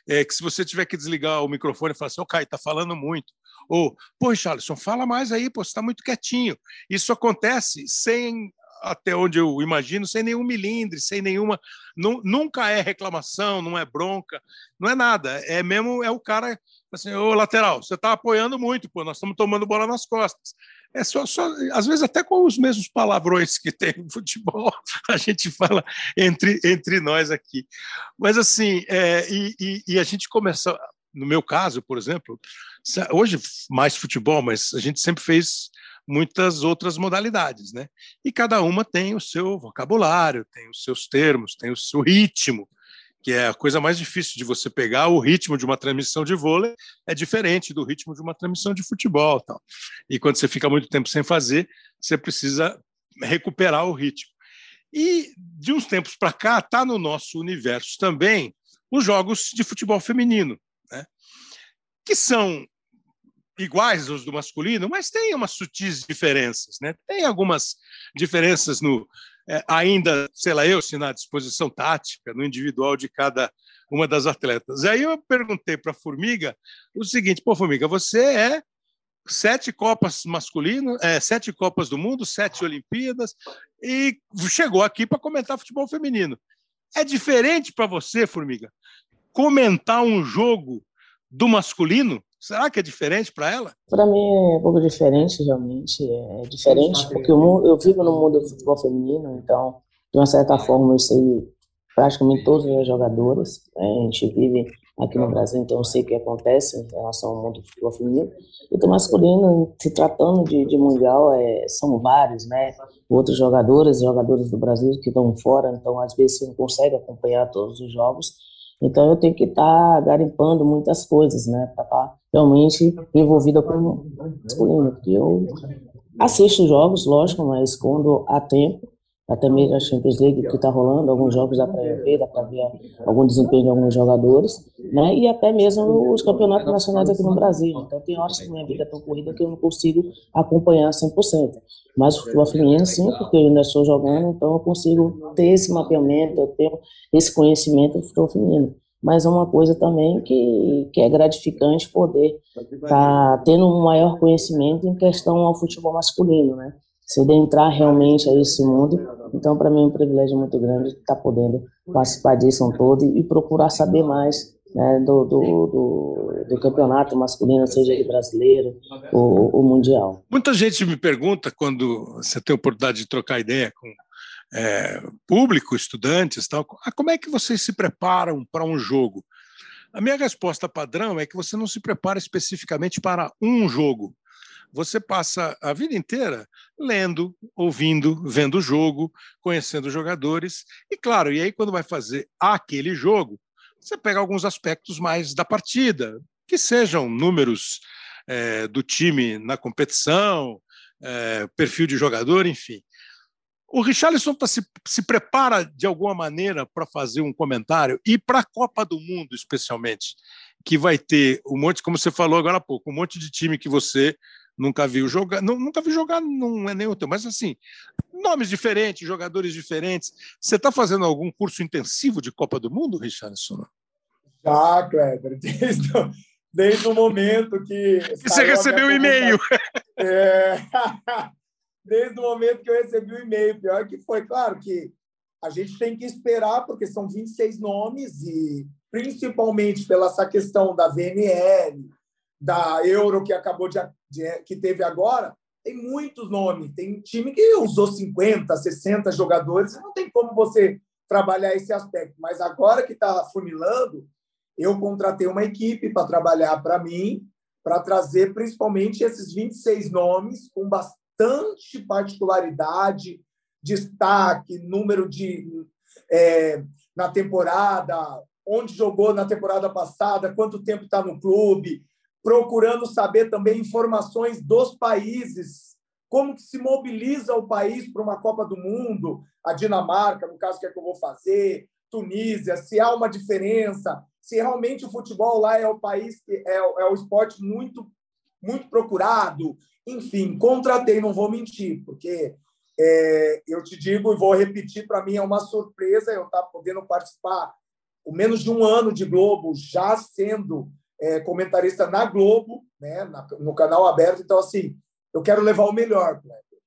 É, que se você tiver que desligar o microfone e falar assim, Caio, está falando muito. Ou, pô, Charleston, fala mais aí, pô, você está muito quietinho. Isso acontece sem, até onde eu imagino, sem nenhum milindre, sem nenhuma. nunca é reclamação, não é bronca, não é nada. É mesmo, é o cara assim, ô lateral, você está apoiando muito, pô, nós estamos tomando bola nas costas é só, só, às vezes até com os mesmos palavrões que tem no futebol, a gente fala entre, entre nós aqui. Mas assim, é, e, e, e, a gente começa, no meu caso, por exemplo, hoje mais futebol, mas a gente sempre fez muitas outras modalidades, né? E cada uma tem o seu vocabulário, tem os seus termos, tem o seu ritmo que é a coisa mais difícil de você pegar o ritmo de uma transmissão de vôlei é diferente do ritmo de uma transmissão de futebol, tal. E quando você fica muito tempo sem fazer, você precisa recuperar o ritmo. E de uns tempos para cá está no nosso universo também os jogos de futebol feminino? Que são iguais aos do masculino, mas tem umas sutis diferenças, né? Tem algumas diferenças no, é, ainda, sei lá, eu, se na disposição tática, no individual de cada uma das atletas. Aí eu perguntei para a Formiga o seguinte: pô, Formiga, você é sete Copas masculino, é, sete Copas do Mundo, sete Olimpíadas, e chegou aqui para comentar futebol feminino. É diferente para você, Formiga, comentar um jogo do masculino Será que é diferente para ela? Para mim é um pouco diferente, realmente. É diferente, porque eu, eu vivo no mundo do futebol feminino, então, de uma certa forma, eu sei praticamente todos os jogadores. Né? A gente vive aqui no Brasil, então eu sei o que acontece em relação ao mundo do futebol feminino. E do masculino, se tratando de, de mundial, é, são vários, né? Outros jogadores, jogadores do Brasil que estão fora, então às vezes você não consegue acompanhar todos os jogos. Então eu tenho que estar tá garimpando muitas coisas, né? Para estar tá realmente envolvida com o masculino. Porque eu assisto jogos, lógico, mas quando há tempo, até mesmo a Champions League que está rolando, alguns jogos dá para ver, dá para ver algum desempenho de alguns jogadores, né? E até mesmo os campeonatos nacionais aqui no Brasil. Então tem horas que minha vida é tão corrida que eu não consigo acompanhar 100%. Mas o futebol feminino sim, porque eu ainda estou jogando, então eu consigo ter esse mapeamento, eu tenho esse conhecimento do futebol feminino. Mas é uma coisa também que, que é gratificante poder estar tá tendo um maior conhecimento em questão ao futebol masculino, né? Se adentrar realmente a esse mundo. Então, para mim, é um privilégio muito grande estar podendo participar disso todo e procurar saber mais né, do, do, do, do, campeonato masculino, seja ele brasileiro ou, ou, mundial. Muita gente me pergunta, quando você tem a oportunidade de trocar ideia com é, público, estudantes, tal, ah, como é que vocês se preparam para um jogo? A minha resposta padrão é que você não se prepara especificamente para um jogo você passa a vida inteira lendo, ouvindo, vendo o jogo, conhecendo os jogadores. E claro, e aí quando vai fazer aquele jogo, você pega alguns aspectos mais da partida, que sejam números é, do time na competição, é, perfil de jogador, enfim. O Richarlison tá se, se prepara de alguma maneira para fazer um comentário e para a Copa do Mundo, especialmente, que vai ter um monte, como você falou agora há pouco, um monte de time que você nunca viu jogar, não, nunca vi jogar, não é nem o teu, mas assim, nomes diferentes, jogadores diferentes. Você está fazendo algum curso intensivo de Copa do Mundo, Richardson? Já, Kleber, desde, desde o momento que. Você recebeu o e-mail. É, desde o momento que eu recebi o e-mail. Pior que foi, claro que a gente tem que esperar, porque são 26 nomes, e principalmente pela essa questão da VNL, da Euro que acabou de, de, que teve agora, tem muitos nomes. Tem time que usou 50, 60 jogadores, não tem como você trabalhar esse aspecto. Mas agora que está funilando, eu contratei uma equipe para trabalhar para mim, para trazer principalmente esses 26 nomes com bastante particularidade, destaque, número de é, na temporada, onde jogou na temporada passada, quanto tempo está no clube, procurando saber também informações dos países, como que se mobiliza o país para uma Copa do Mundo, a Dinamarca, no caso que é que eu vou fazer, Tunísia, se há uma diferença, se realmente o futebol lá é o país que é, é o esporte muito muito procurado, enfim, contratei, não vou mentir, porque é, eu te digo e vou repetir, para mim é uma surpresa eu estar podendo participar com menos de um ano de Globo, já sendo é, comentarista na Globo, né, na, no canal aberto. Então, assim, eu quero levar o melhor,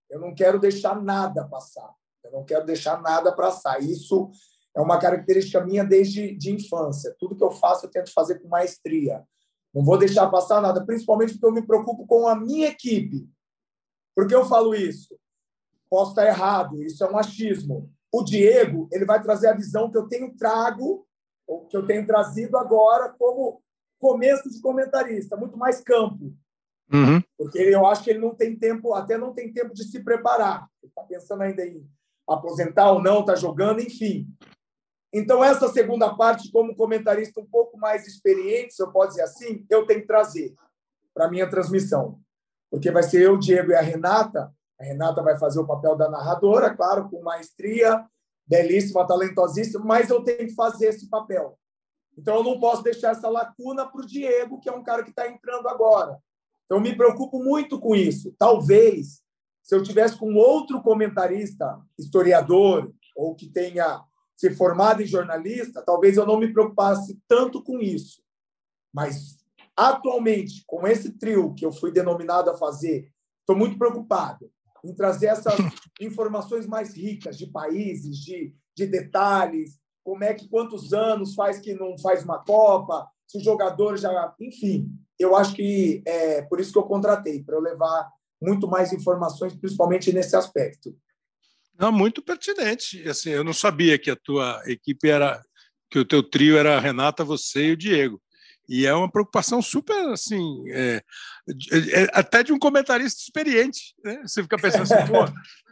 Eu não quero deixar nada passar. Eu não quero deixar nada passar. Isso é uma característica minha desde de infância. Tudo que eu faço, eu tento fazer com maestria. Não vou deixar passar nada, principalmente porque eu me preocupo com a minha equipe. Por que eu falo isso? Posso estar errado, isso é um. O Diego, ele vai trazer a visão que eu tenho trago, que eu tenho trazido agora como começo de comentarista, muito mais campo. Uhum. Porque eu acho que ele não tem tempo, até não tem tempo de se preparar. Ele está pensando ainda em aposentar ou não, está jogando, enfim. Então, essa segunda parte, como comentarista um pouco mais experiente, se eu posso dizer assim, eu tenho que trazer para a minha transmissão. Porque vai ser eu, o Diego e a Renata. A Renata vai fazer o papel da narradora, claro, com maestria, belíssima, talentosíssima, mas eu tenho que fazer esse papel. Então, eu não posso deixar essa lacuna para o Diego, que é um cara que está entrando agora. Então, eu me preocupo muito com isso. Talvez, se eu tivesse com outro comentarista, historiador, ou que tenha se formado em jornalista, talvez eu não me preocupasse tanto com isso. Mas, atualmente, com esse trio que eu fui denominado a fazer, estou muito preocupado em trazer essas informações mais ricas de países, de, de detalhes, como é que quantos anos faz que não faz uma Copa, se o jogador já. Enfim, eu acho que é por isso que eu contratei, para eu levar muito mais informações, principalmente nesse aspecto. Não, muito pertinente. Assim, eu não sabia que a tua equipe era, que o teu trio era a Renata, você e o Diego. E é uma preocupação super, assim, é, é, até de um comentarista experiente. Né? Você fica pensando assim, pô,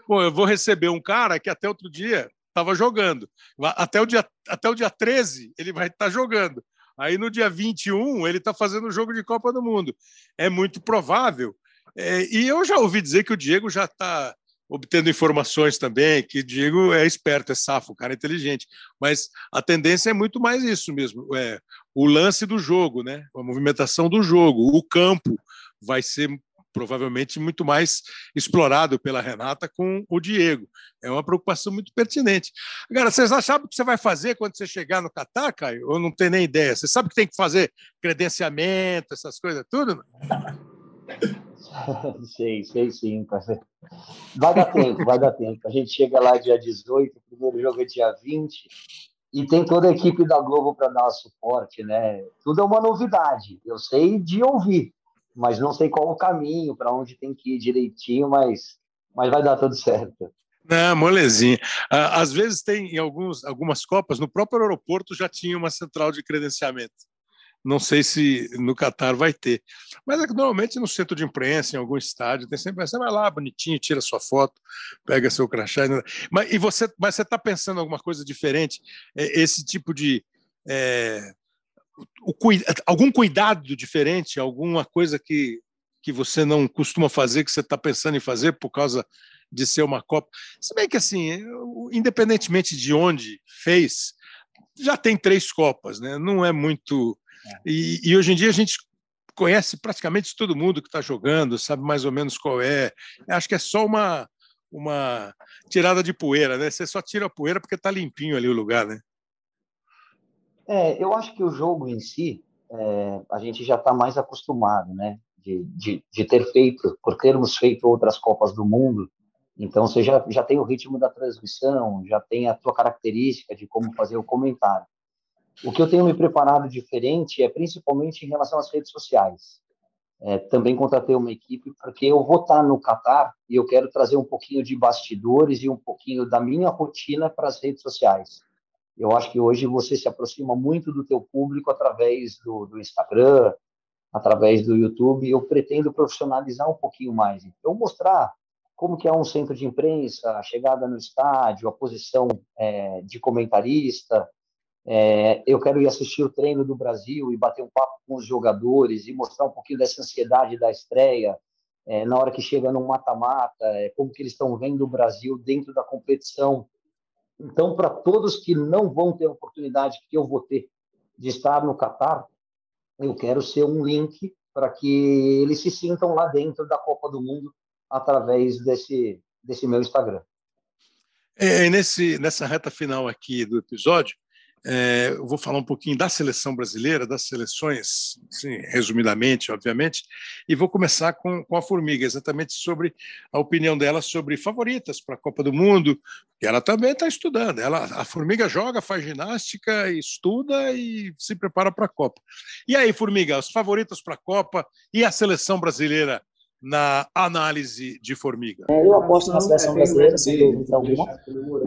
pô, eu vou receber um cara que até outro dia estava jogando. Até o, dia, até o dia 13 ele vai estar tá jogando. Aí no dia 21 ele está fazendo o jogo de Copa do Mundo. É muito provável. É, e eu já ouvi dizer que o Diego já está obtendo informações também, que Diego é esperto, é safo, o cara é inteligente. Mas a tendência é muito mais isso mesmo. É, o lance do jogo, né? a movimentação do jogo, o campo vai ser provavelmente muito mais explorado pela Renata com o Diego. É uma preocupação muito pertinente. Agora, vocês acharam o que você vai fazer quando você chegar no Catar, Caio? Ou não tem nem ideia? Você sabe que tem que fazer credenciamento, essas coisas tudo? sei, sei sim. Vai dar tempo, vai dar tempo. A gente chega lá dia 18, o primeiro jogo é dia 20, e tem toda a equipe da Globo para dar suporte, né? Tudo é uma novidade. Eu sei de ouvir, mas não sei qual o caminho, para onde tem que ir direitinho, mas, mas vai dar tudo certo. Não, molezinha. Às vezes tem em alguns, algumas Copas, no próprio aeroporto já tinha uma central de credenciamento. Não sei se no Catar vai ter. Mas é que normalmente no centro de imprensa, em algum estádio, tem sempre você vai lá, bonitinho, tira sua foto, pega seu crachá. Mas, e você, mas você está pensando em alguma coisa diferente? É, esse tipo de. É, o, algum cuidado diferente, alguma coisa que, que você não costuma fazer, que você está pensando em fazer por causa de ser uma Copa? Se bem que, assim, independentemente de onde fez, já tem três Copas, né? não é muito e, e hoje em dia a gente conhece praticamente todo mundo que está jogando, sabe mais ou menos qual é. Acho que é só uma, uma tirada de poeira, né? Você só tira a poeira porque está limpinho ali o lugar, né? É, eu acho que o jogo em si, é, a gente já está mais acostumado, né? De, de, de, ter feito, por termos feito outras Copas do Mundo, então você já, já tem o ritmo da transmissão, já tem a tua característica de como fazer o comentário. O que eu tenho me preparado diferente é principalmente em relação às redes sociais. É, também contratei uma equipe porque eu vou estar no Catar e eu quero trazer um pouquinho de bastidores e um pouquinho da minha rotina para as redes sociais. Eu acho que hoje você se aproxima muito do teu público através do, do Instagram, através do YouTube. Eu pretendo profissionalizar um pouquinho mais. Então, mostrar como que é um centro de imprensa, a chegada no estádio, a posição é, de comentarista, é, eu quero ir assistir o treino do Brasil e bater um papo com os jogadores e mostrar um pouquinho dessa ansiedade da estreia, é, na hora que chega no mata-mata, é, como que eles estão vendo o Brasil dentro da competição. Então, para todos que não vão ter a oportunidade que eu vou ter de estar no Catar, eu quero ser um link para que eles se sintam lá dentro da Copa do Mundo através desse, desse meu Instagram. É, nesse, nessa reta final aqui do episódio, é, eu vou falar um pouquinho da seleção brasileira, das seleções, assim, resumidamente, obviamente, e vou começar com, com a Formiga, exatamente sobre a opinião dela sobre favoritas para a Copa do Mundo, que ela também está estudando. Ela, a Formiga joga, faz ginástica, estuda e se prepara para a Copa. E aí, Formiga, as favoritas para a Copa e a seleção brasileira na análise de Formiga? É, eu aposto na seleção brasileira, sem dúvida alguma.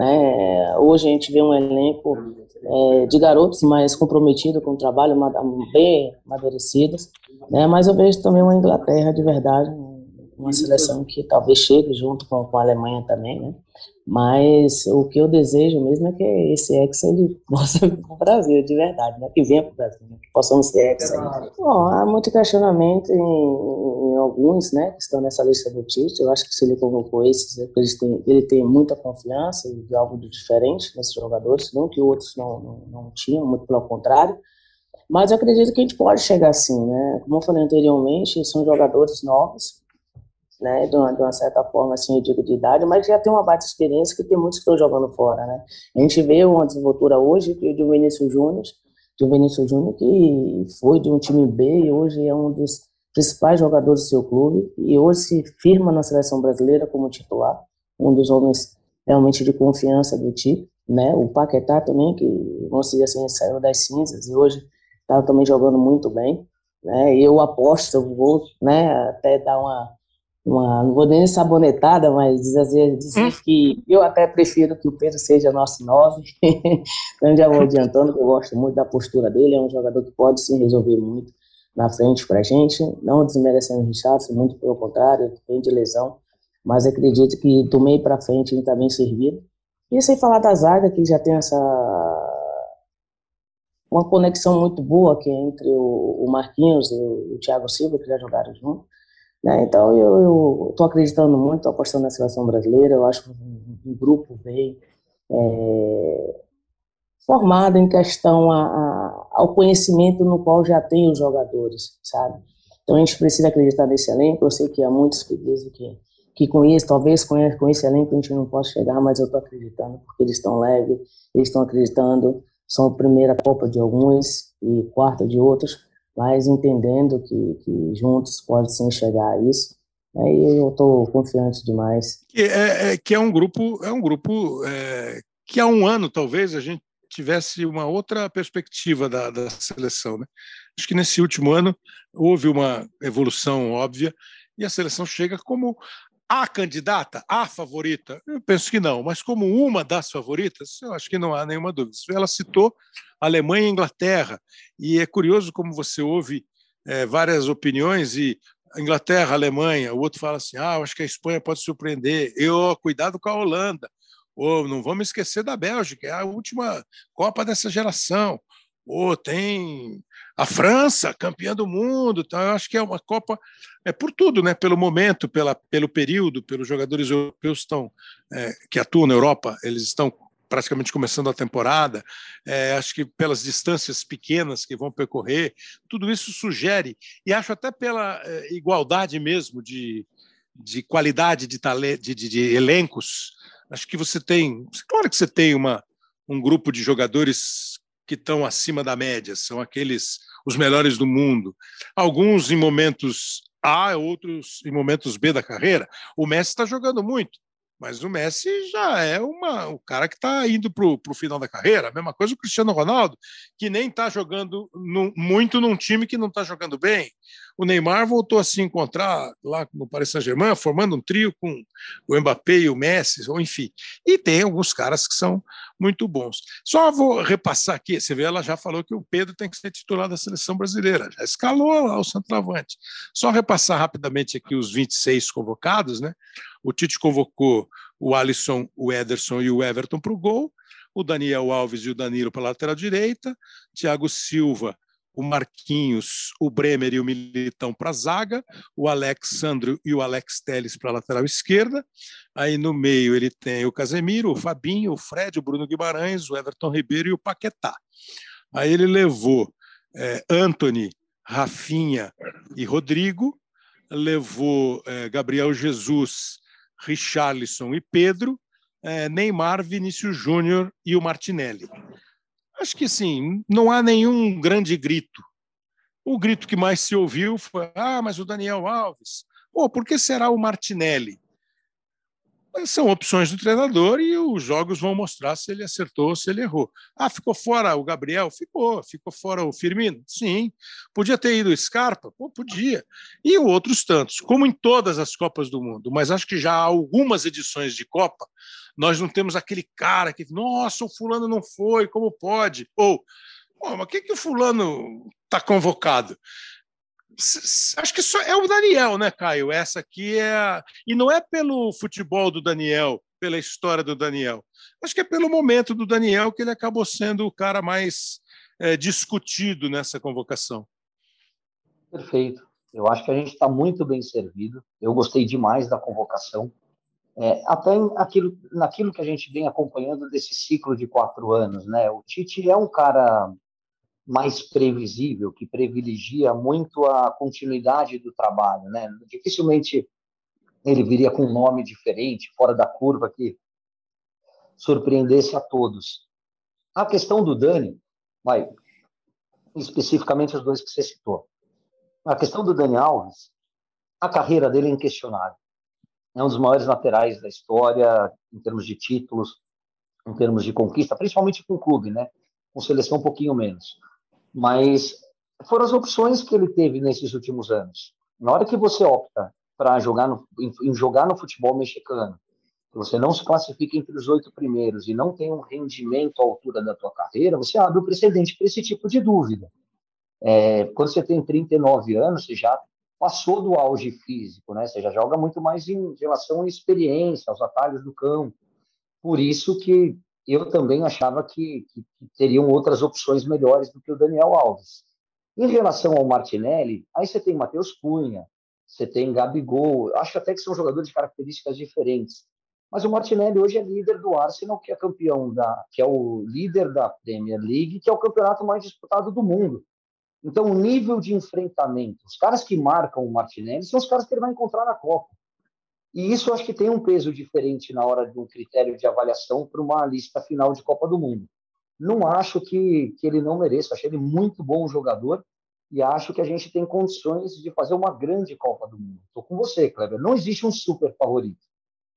É, hoje a gente vê um elenco é, de garotos mais comprometidos com o trabalho, bem amadurecidos, né? mas eu vejo também uma Inglaterra de verdade, uma seleção que talvez chegue junto com, com a Alemanha também, né? Mas o que eu desejo mesmo é que esse ex ele possa vir para o Brasil, de verdade, né? Que venha para o Brasil, né? que possamos ser ex. Bom, há muito questionamento em, em, alguns, né, que estão nessa lista do Tite. Eu acho que se ele convocou esses, é ele tem, ele tem muita confiança de algo de diferente nesses jogadores, não que outros não, não, não tinham, muito pelo contrário. Mas eu acredito que a gente pode chegar assim, né? Como eu falei anteriormente, são jogadores novos, né, de uma, de uma, certa forma, assim, eu digo de idade, mas já tem uma baita experiência que tem muitos que estão jogando fora, né. A gente vê uma desenvoltura hoje de um Vinícius Júnior, de um Vinícius Júnior que foi de um time B e hoje é um dos principais jogadores do seu clube e hoje se firma na seleção brasileira como titular, um dos homens realmente de confiança do time, né, o Paquetá também, que, vamos dizer assim, saiu das cinzas e hoje está também jogando muito bem. Né? Eu aposto, eu vou né, até dar uma, uma, não vou nem sabonetada, mas dizer, dizer hum. que eu até prefiro que o Pedro seja nosso nove. então já vou adiantando, que eu gosto muito da postura dele, é um jogador que pode sim resolver muito na frente para a gente, não desmerecendo o Richardson, muito pelo contrário, vem de lesão, mas acredito que do meio para frente ele está bem servido. E sem falar da zaga, que já tem essa uma conexão muito boa que é entre o, Marquinhos e o, Thiago Silva, que já jogaram junto. Né? Então eu estou acreditando muito, estou apostando na seleção brasileira, eu acho um, um grupo bem é, formado em questão a, a, ao conhecimento no qual já tem os jogadores, sabe? Então a gente precisa acreditar nesse elenco, eu sei que há muitos que dizem que que com isso, talvez com, com esse elenco a gente não possa chegar, mas eu estou acreditando, porque eles estão leves, eles estão acreditando, são a primeira Copa de alguns e quarta de outros, mas entendendo que, que juntos pode chegar a isso. Né, e eu estou confiante demais. É, é, que é um grupo, é um grupo é, que há um ano talvez a gente tivesse uma outra perspectiva da, da seleção. Né? Acho que nesse último ano houve uma evolução óbvia e a seleção chega como a candidata, a favorita? Eu penso que não, mas como uma das favoritas, eu acho que não há nenhuma dúvida. Ela citou Alemanha e Inglaterra, e é curioso como você ouve é, várias opiniões e Inglaterra, Alemanha, o outro fala assim: ah, acho que a Espanha pode surpreender, eu, cuidado com a Holanda, ou não vamos esquecer da Bélgica, é a última Copa dessa geração, ou tem a França, campeã do mundo. Então, eu acho que é uma Copa é por tudo, né? Pelo momento, pela, pelo período, pelos jogadores europeus estão é, que atuam na Europa, eles estão praticamente começando a temporada. É, acho que pelas distâncias pequenas que vão percorrer, tudo isso sugere e acho até pela é, igualdade mesmo de, de qualidade de, talento, de, de, de elencos. Acho que você tem, claro que você tem uma um grupo de jogadores que estão acima da média, são aqueles os melhores do mundo. Alguns em momentos A, outros em momentos B da carreira. O Messi está jogando muito, mas o Messi já é uma, o cara que está indo para o final da carreira. A mesma coisa o Cristiano Ronaldo, que nem está jogando no, muito num time que não está jogando bem. O Neymar voltou a se encontrar lá no Paris Saint-Germain, formando um trio com o Mbappé e o Messi, ou enfim. E tem alguns caras que são muito bons. Só vou repassar aqui, você vê, ela já falou que o Pedro tem que ser titular da seleção brasileira, já escalou lá o centroavante. Só repassar rapidamente aqui os 26 convocados, né? O Tite convocou o Alisson, o Ederson e o Everton para o gol, o Daniel Alves e o Danilo para a lateral direita, Thiago Silva o Marquinhos, o Bremer e o Militão para a zaga, o Alexandro e o Alex Teles para a lateral esquerda. Aí no meio ele tem o Casemiro, o Fabinho, o Fred, o Bruno Guimarães, o Everton Ribeiro e o Paquetá. Aí ele levou é, Anthony, Rafinha e Rodrigo, levou é, Gabriel Jesus, Richarlison e Pedro, é, Neymar, Vinícius Júnior e o Martinelli. Acho que sim, não há nenhum grande grito. O grito que mais se ouviu foi: ah, mas o Daniel Alves. Pô, por que será o Martinelli? São opções do treinador e os jogos vão mostrar se ele acertou ou se ele errou. Ah, ficou fora o Gabriel? Ficou. Ficou fora o Firmino? Sim. Podia ter ido o Scarpa? Pô, podia. E outros tantos, como em todas as Copas do Mundo. Mas acho que já há algumas edições de Copa nós não temos aquele cara que, nossa, o fulano não foi, como pode? Ou, oh, mas que, que o fulano está convocado? Acho que só é o Daniel, né, Caio? Essa aqui é. E não é pelo futebol do Daniel, pela história do Daniel. Acho que é pelo momento do Daniel que ele acabou sendo o cara mais é, discutido nessa convocação. Perfeito. Eu acho que a gente está muito bem servido. Eu gostei demais da convocação. É, até aquilo, naquilo que a gente vem acompanhando desse ciclo de quatro anos, né? O Tite é um cara mais previsível, que privilegia muito a continuidade do trabalho, né? Dificilmente ele viria com um nome diferente, fora da curva, que surpreendesse a todos. A questão do Dani, vai, especificamente os dois que você citou. A questão do Dani Alves, a carreira dele é inquestionável é um dos maiores laterais da história em termos de títulos, em termos de conquista, principalmente com o clube, né? Com seleção um pouquinho menos. Mas foram as opções que ele teve nesses últimos anos. Na hora que você opta para jogar no, em, jogar no futebol mexicano, você não se classifica entre os oito primeiros e não tem um rendimento à altura da tua carreira, você abre o precedente para esse tipo de dúvida. É, quando você tem 39 anos, você já passou do auge físico, né? Você já joga muito mais em relação à experiência, aos atalhos do campo. Por isso que eu também achava que, que, que teriam outras opções melhores do que o Daniel Alves. Em relação ao Martinelli, aí você tem Matheus Cunha, você tem Gabigol, acho até que são jogadores de características diferentes. Mas o Martinelli hoje é líder do Arsenal, que é campeão da, que é o líder da Premier League, que é o campeonato mais disputado do mundo. Então, o nível de enfrentamento, os caras que marcam o Martinelli são os caras que ele vai encontrar na Copa. E isso acho que tem um peso diferente na hora de um critério de avaliação para uma lista final de Copa do Mundo. Não acho que, que ele não mereça, achei ele muito bom jogador e acho que a gente tem condições de fazer uma grande Copa do Mundo. Estou com você, Kleber. Não existe um super favorito.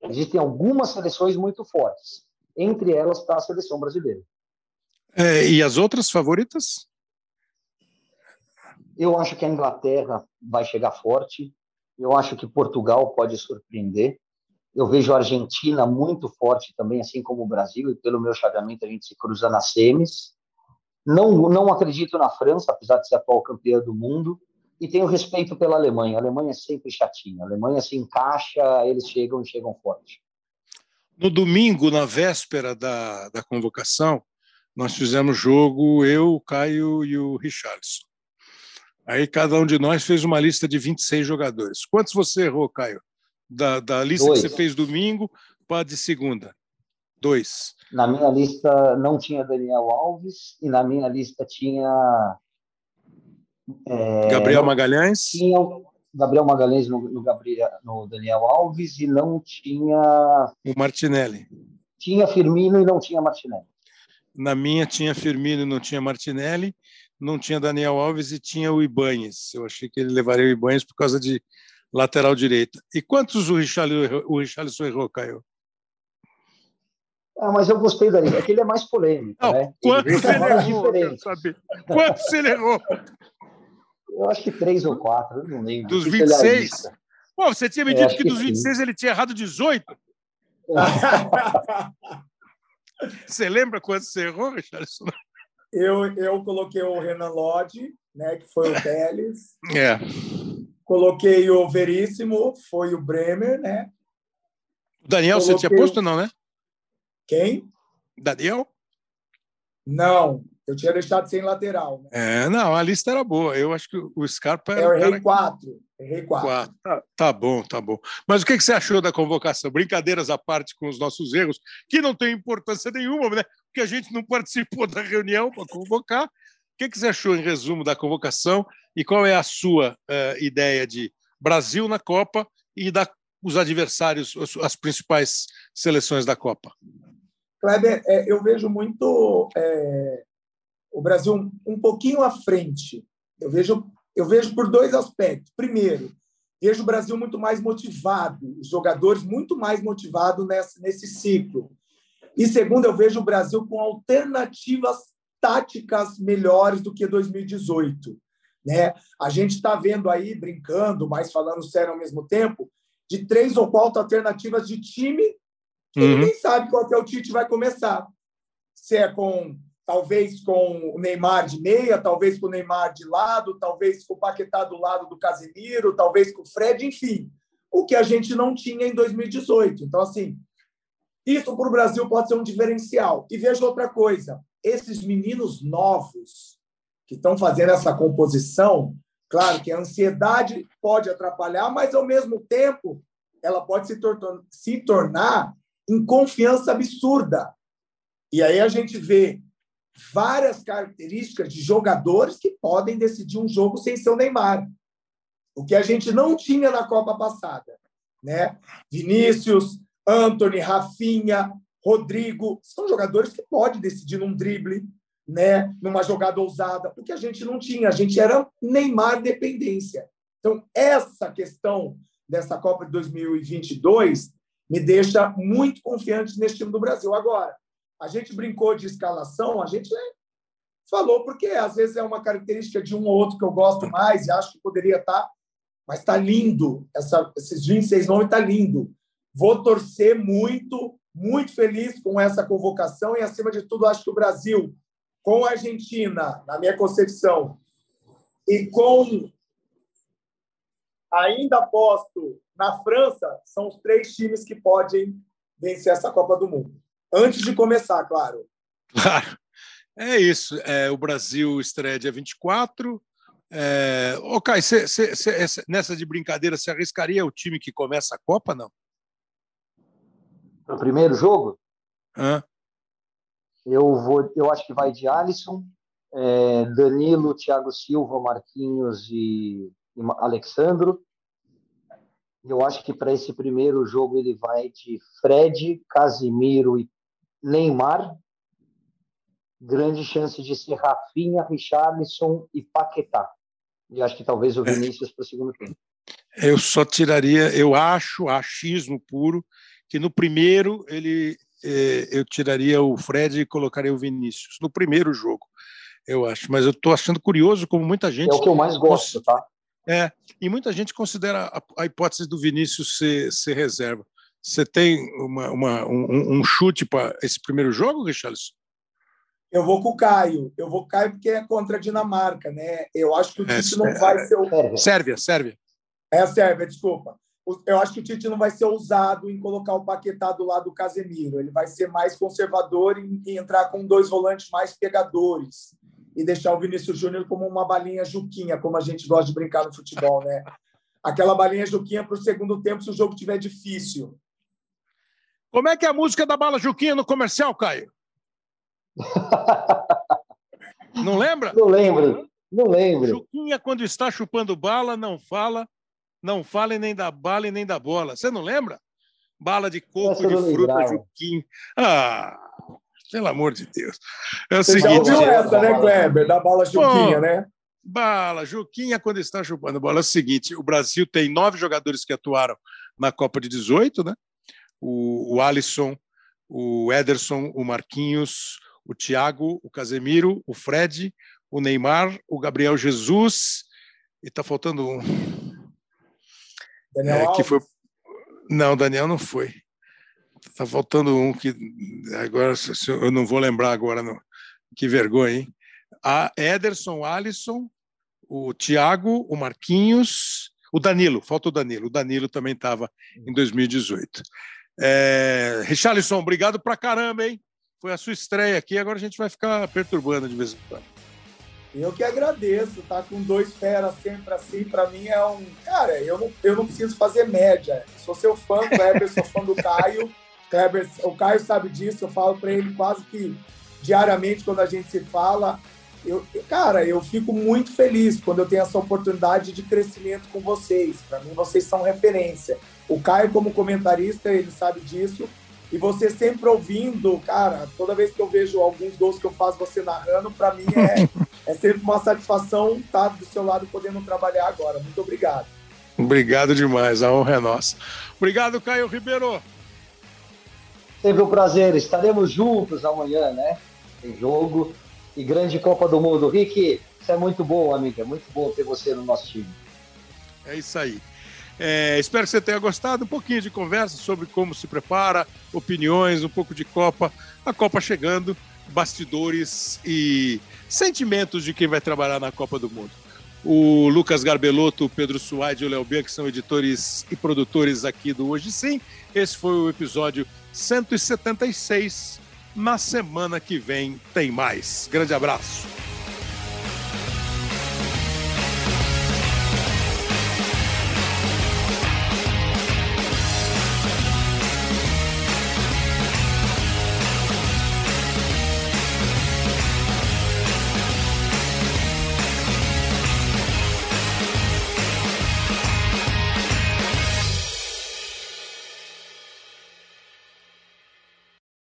Existem algumas seleções muito fortes. Entre elas está a seleção brasileira. É, e as outras favoritas? Eu acho que a Inglaterra vai chegar forte. Eu acho que Portugal pode surpreender. Eu vejo a Argentina muito forte também, assim como o Brasil, e pelo meu chaveamento a gente se cruza nas semis. Não, não acredito na França, apesar de ser atual campeã do mundo, e tenho respeito pela Alemanha. A Alemanha é sempre chatinha. A Alemanha se encaixa, eles chegam e chegam forte. No domingo, na véspera da, da convocação, nós fizemos jogo, eu, o Caio e o Richardson. Aí cada um de nós fez uma lista de 26 jogadores. Quantos você errou, Caio? Da, da lista Dois. que você fez domingo para de segunda? Dois. Na minha lista não tinha Daniel Alves e na minha lista tinha. É, Gabriel Magalhães? Tinha Gabriel Magalhães no, no, Gabriel, no Daniel Alves e não tinha. O Martinelli. Tinha Firmino e não tinha Martinelli. Na minha tinha Firmino e não tinha Martinelli não tinha Daniel Alves e tinha o Ibanes. Eu achei que ele levaria o Ibanes por causa de lateral direita. E quantos o Richarlison, o Richarlison errou, Caio? Ah, mas eu gostei da é que ele é mais polêmico. Não, né? Quantos ele, errou? Quantos ele errou? Eu acho que três ou quatro, eu não lembro. Dos 26? Pô, você tinha me é, dito é, que, que dos 26 sim. ele tinha errado 18? você lembra quantos você errou, Richardson? Eu, eu coloquei o Renan Lodge, né, que foi o Teles. É. Coloquei o Veríssimo, foi o Bremer, né? Daniel, coloquei... você tinha posto não, né? Quem? Daniel? Não, eu tinha deixado sem lateral. Né? É, não, a lista era boa. Eu acho que o Scarpa era. Eu errei cara... quatro. Errei quatro. quatro. Tá, tá, bom, tá bom. Mas o que, que você achou da convocação? Brincadeiras à parte com os nossos erros, que não tem importância nenhuma, né? Porque a gente não participou da reunião para convocar. O que, que você achou, em resumo, da convocação e qual é a sua uh, ideia de Brasil na Copa e da, os adversários, as principais seleções da Copa? Kleber, é, eu vejo muito é, o Brasil um pouquinho à frente. Eu vejo, eu vejo por dois aspectos. Primeiro, vejo o Brasil muito mais motivado, os jogadores muito mais motivados nesse, nesse ciclo. E segundo, eu vejo o Brasil com alternativas táticas melhores do que 2018. Né? A gente está vendo aí, brincando, mas falando sério ao mesmo tempo, de três ou quatro alternativas de time que uhum. ninguém sabe qual é o Tite vai começar. Se é com talvez com o Neymar de meia, talvez com o Neymar de lado, talvez com o Paquetá do lado do Casemiro, talvez com o Fred, enfim, o que a gente não tinha em 2018. Então, assim, isso para o Brasil pode ser um diferencial. E veja outra coisa: esses meninos novos que estão fazendo essa composição, claro que a ansiedade pode atrapalhar, mas ao mesmo tempo ela pode se, tor se tornar em confiança absurda. E aí a gente vê várias características de jogadores que podem decidir um jogo sem ser o Neymar. O que a gente não tinha na Copa passada. Né? Vinícius, Anthony, Rafinha, Rodrigo, são jogadores que podem decidir num drible, né? numa jogada ousada, o que a gente não tinha. A gente era Neymar dependência. Então, essa questão dessa Copa de 2022 me deixa muito confiante nesse time do Brasil. Agora, a gente brincou de escalação, a gente falou, porque às vezes é uma característica de um ou outro que eu gosto mais e acho que poderia estar, mas está lindo. Essa, esses 26 nomes está lindo. Vou torcer muito, muito feliz com essa convocação e, acima de tudo, acho que o Brasil, com a Argentina, na minha concepção, e com ainda aposto na França, são os três times que podem vencer essa Copa do Mundo. Antes de começar, claro. Claro. É isso. É, o Brasil estreia dia 24. É... Ô, Kai, cê, cê, cê, nessa de brincadeira, você arriscaria o time que começa a Copa, não? No primeiro jogo? Hã? Eu, vou, eu acho que vai de Alisson, é, Danilo, Thiago Silva, Marquinhos e, e Alexandro. Eu acho que para esse primeiro jogo ele vai de Fred, Casimiro e Neymar. Grande chance de ser Rafinha, Richarlison e Paquetá. E acho que talvez o é. Vinícius para o segundo tempo. Eu só tiraria, eu acho, achismo puro, que no primeiro ele eh, eu tiraria o Fred e colocaria o Vinícius. No primeiro jogo, eu acho. Mas eu estou achando curioso como muita gente. É o que eu mais gosto, tá? É, e muita gente considera a, a hipótese do Vinícius ser, ser reserva. Você tem uma, uma um, um, chute para esse primeiro jogo, Richarlison? Eu vou com o Caio. Eu vou com o Caio porque é contra a Dinamarca, né? Eu acho que o é, Tite não é, vai ser o. Sérvia, Sérvia. É a Sérvia, desculpa. Eu acho que o Tite não vai ser ousado em colocar o Paquetá do lado do Casemiro. Ele vai ser mais conservador em, em entrar com dois volantes mais pegadores e deixar o Vinícius Júnior como uma balinha juquinha, como a gente gosta de brincar no futebol, né? Aquela balinha juquinha para o segundo tempo se o jogo tiver difícil. Como é que é a música da bala juquinha no comercial, Caio? Não lembra? Não lembro. Não lembro. Juquinha, quando está chupando bala, não fala, não fala nem da bala e nem da bola. Você não lembra? Bala de coco, de fruta, lembrava. Juquinha. Ah, pelo amor de Deus. É o Você seguinte. Já ouviu essa, né, Kleber? Da bala Juquinha, né? Bala, Juquinha, quando está chupando bola. É o seguinte: o Brasil tem nove jogadores que atuaram na Copa de 18, né? O, o Alisson, o Ederson, o Marquinhos, o Thiago, o Casemiro, o Fred, o Neymar, o Gabriel Jesus, e está faltando um. Daniel é, que foi Não, Daniel não foi. Tá faltando um que agora eu não vou lembrar agora. Não. Que vergonha, hein? A Ederson, Alisson, o Thiago, o Marquinhos, o Danilo. Falta o Danilo. O Danilo também estava em 2018. É, Richarlison, obrigado pra caramba, hein? Foi a sua estreia aqui, agora a gente vai ficar perturbando de vez em quando. Eu que agradeço, tá com dois feras sempre assim, para mim é um. Cara, eu não, eu não preciso fazer média. Sou seu fã, Kleber, sou fã do Caio. Kleber, o Caio sabe disso, eu falo para ele quase que diariamente quando a gente se fala. Eu, cara, eu fico muito feliz quando eu tenho essa oportunidade de crescimento com vocês. Para mim, vocês são referência. O Caio, como comentarista, ele sabe disso. E você sempre ouvindo, cara, toda vez que eu vejo alguns gols que eu faço você narrando, para mim é, é sempre uma satisfação estar do seu lado podendo trabalhar agora. Muito obrigado. Obrigado demais, a honra é nossa. Obrigado, Caio Ribeiro. Sempre um prazer. Estaremos juntos amanhã, né? Tem jogo e grande Copa do Mundo. Rick, isso é muito bom, amiga. É muito bom ter você no nosso time. É isso aí. É, espero que você tenha gostado. Um pouquinho de conversa sobre como se prepara, opiniões, um pouco de Copa. A Copa chegando, bastidores e sentimentos de quem vai trabalhar na Copa do Mundo. O Lucas Garbelotto, o Pedro Suaide e o Léo Bianchi são editores e produtores aqui do Hoje Sim. Esse foi o episódio 176. Na semana que vem tem mais. Grande abraço.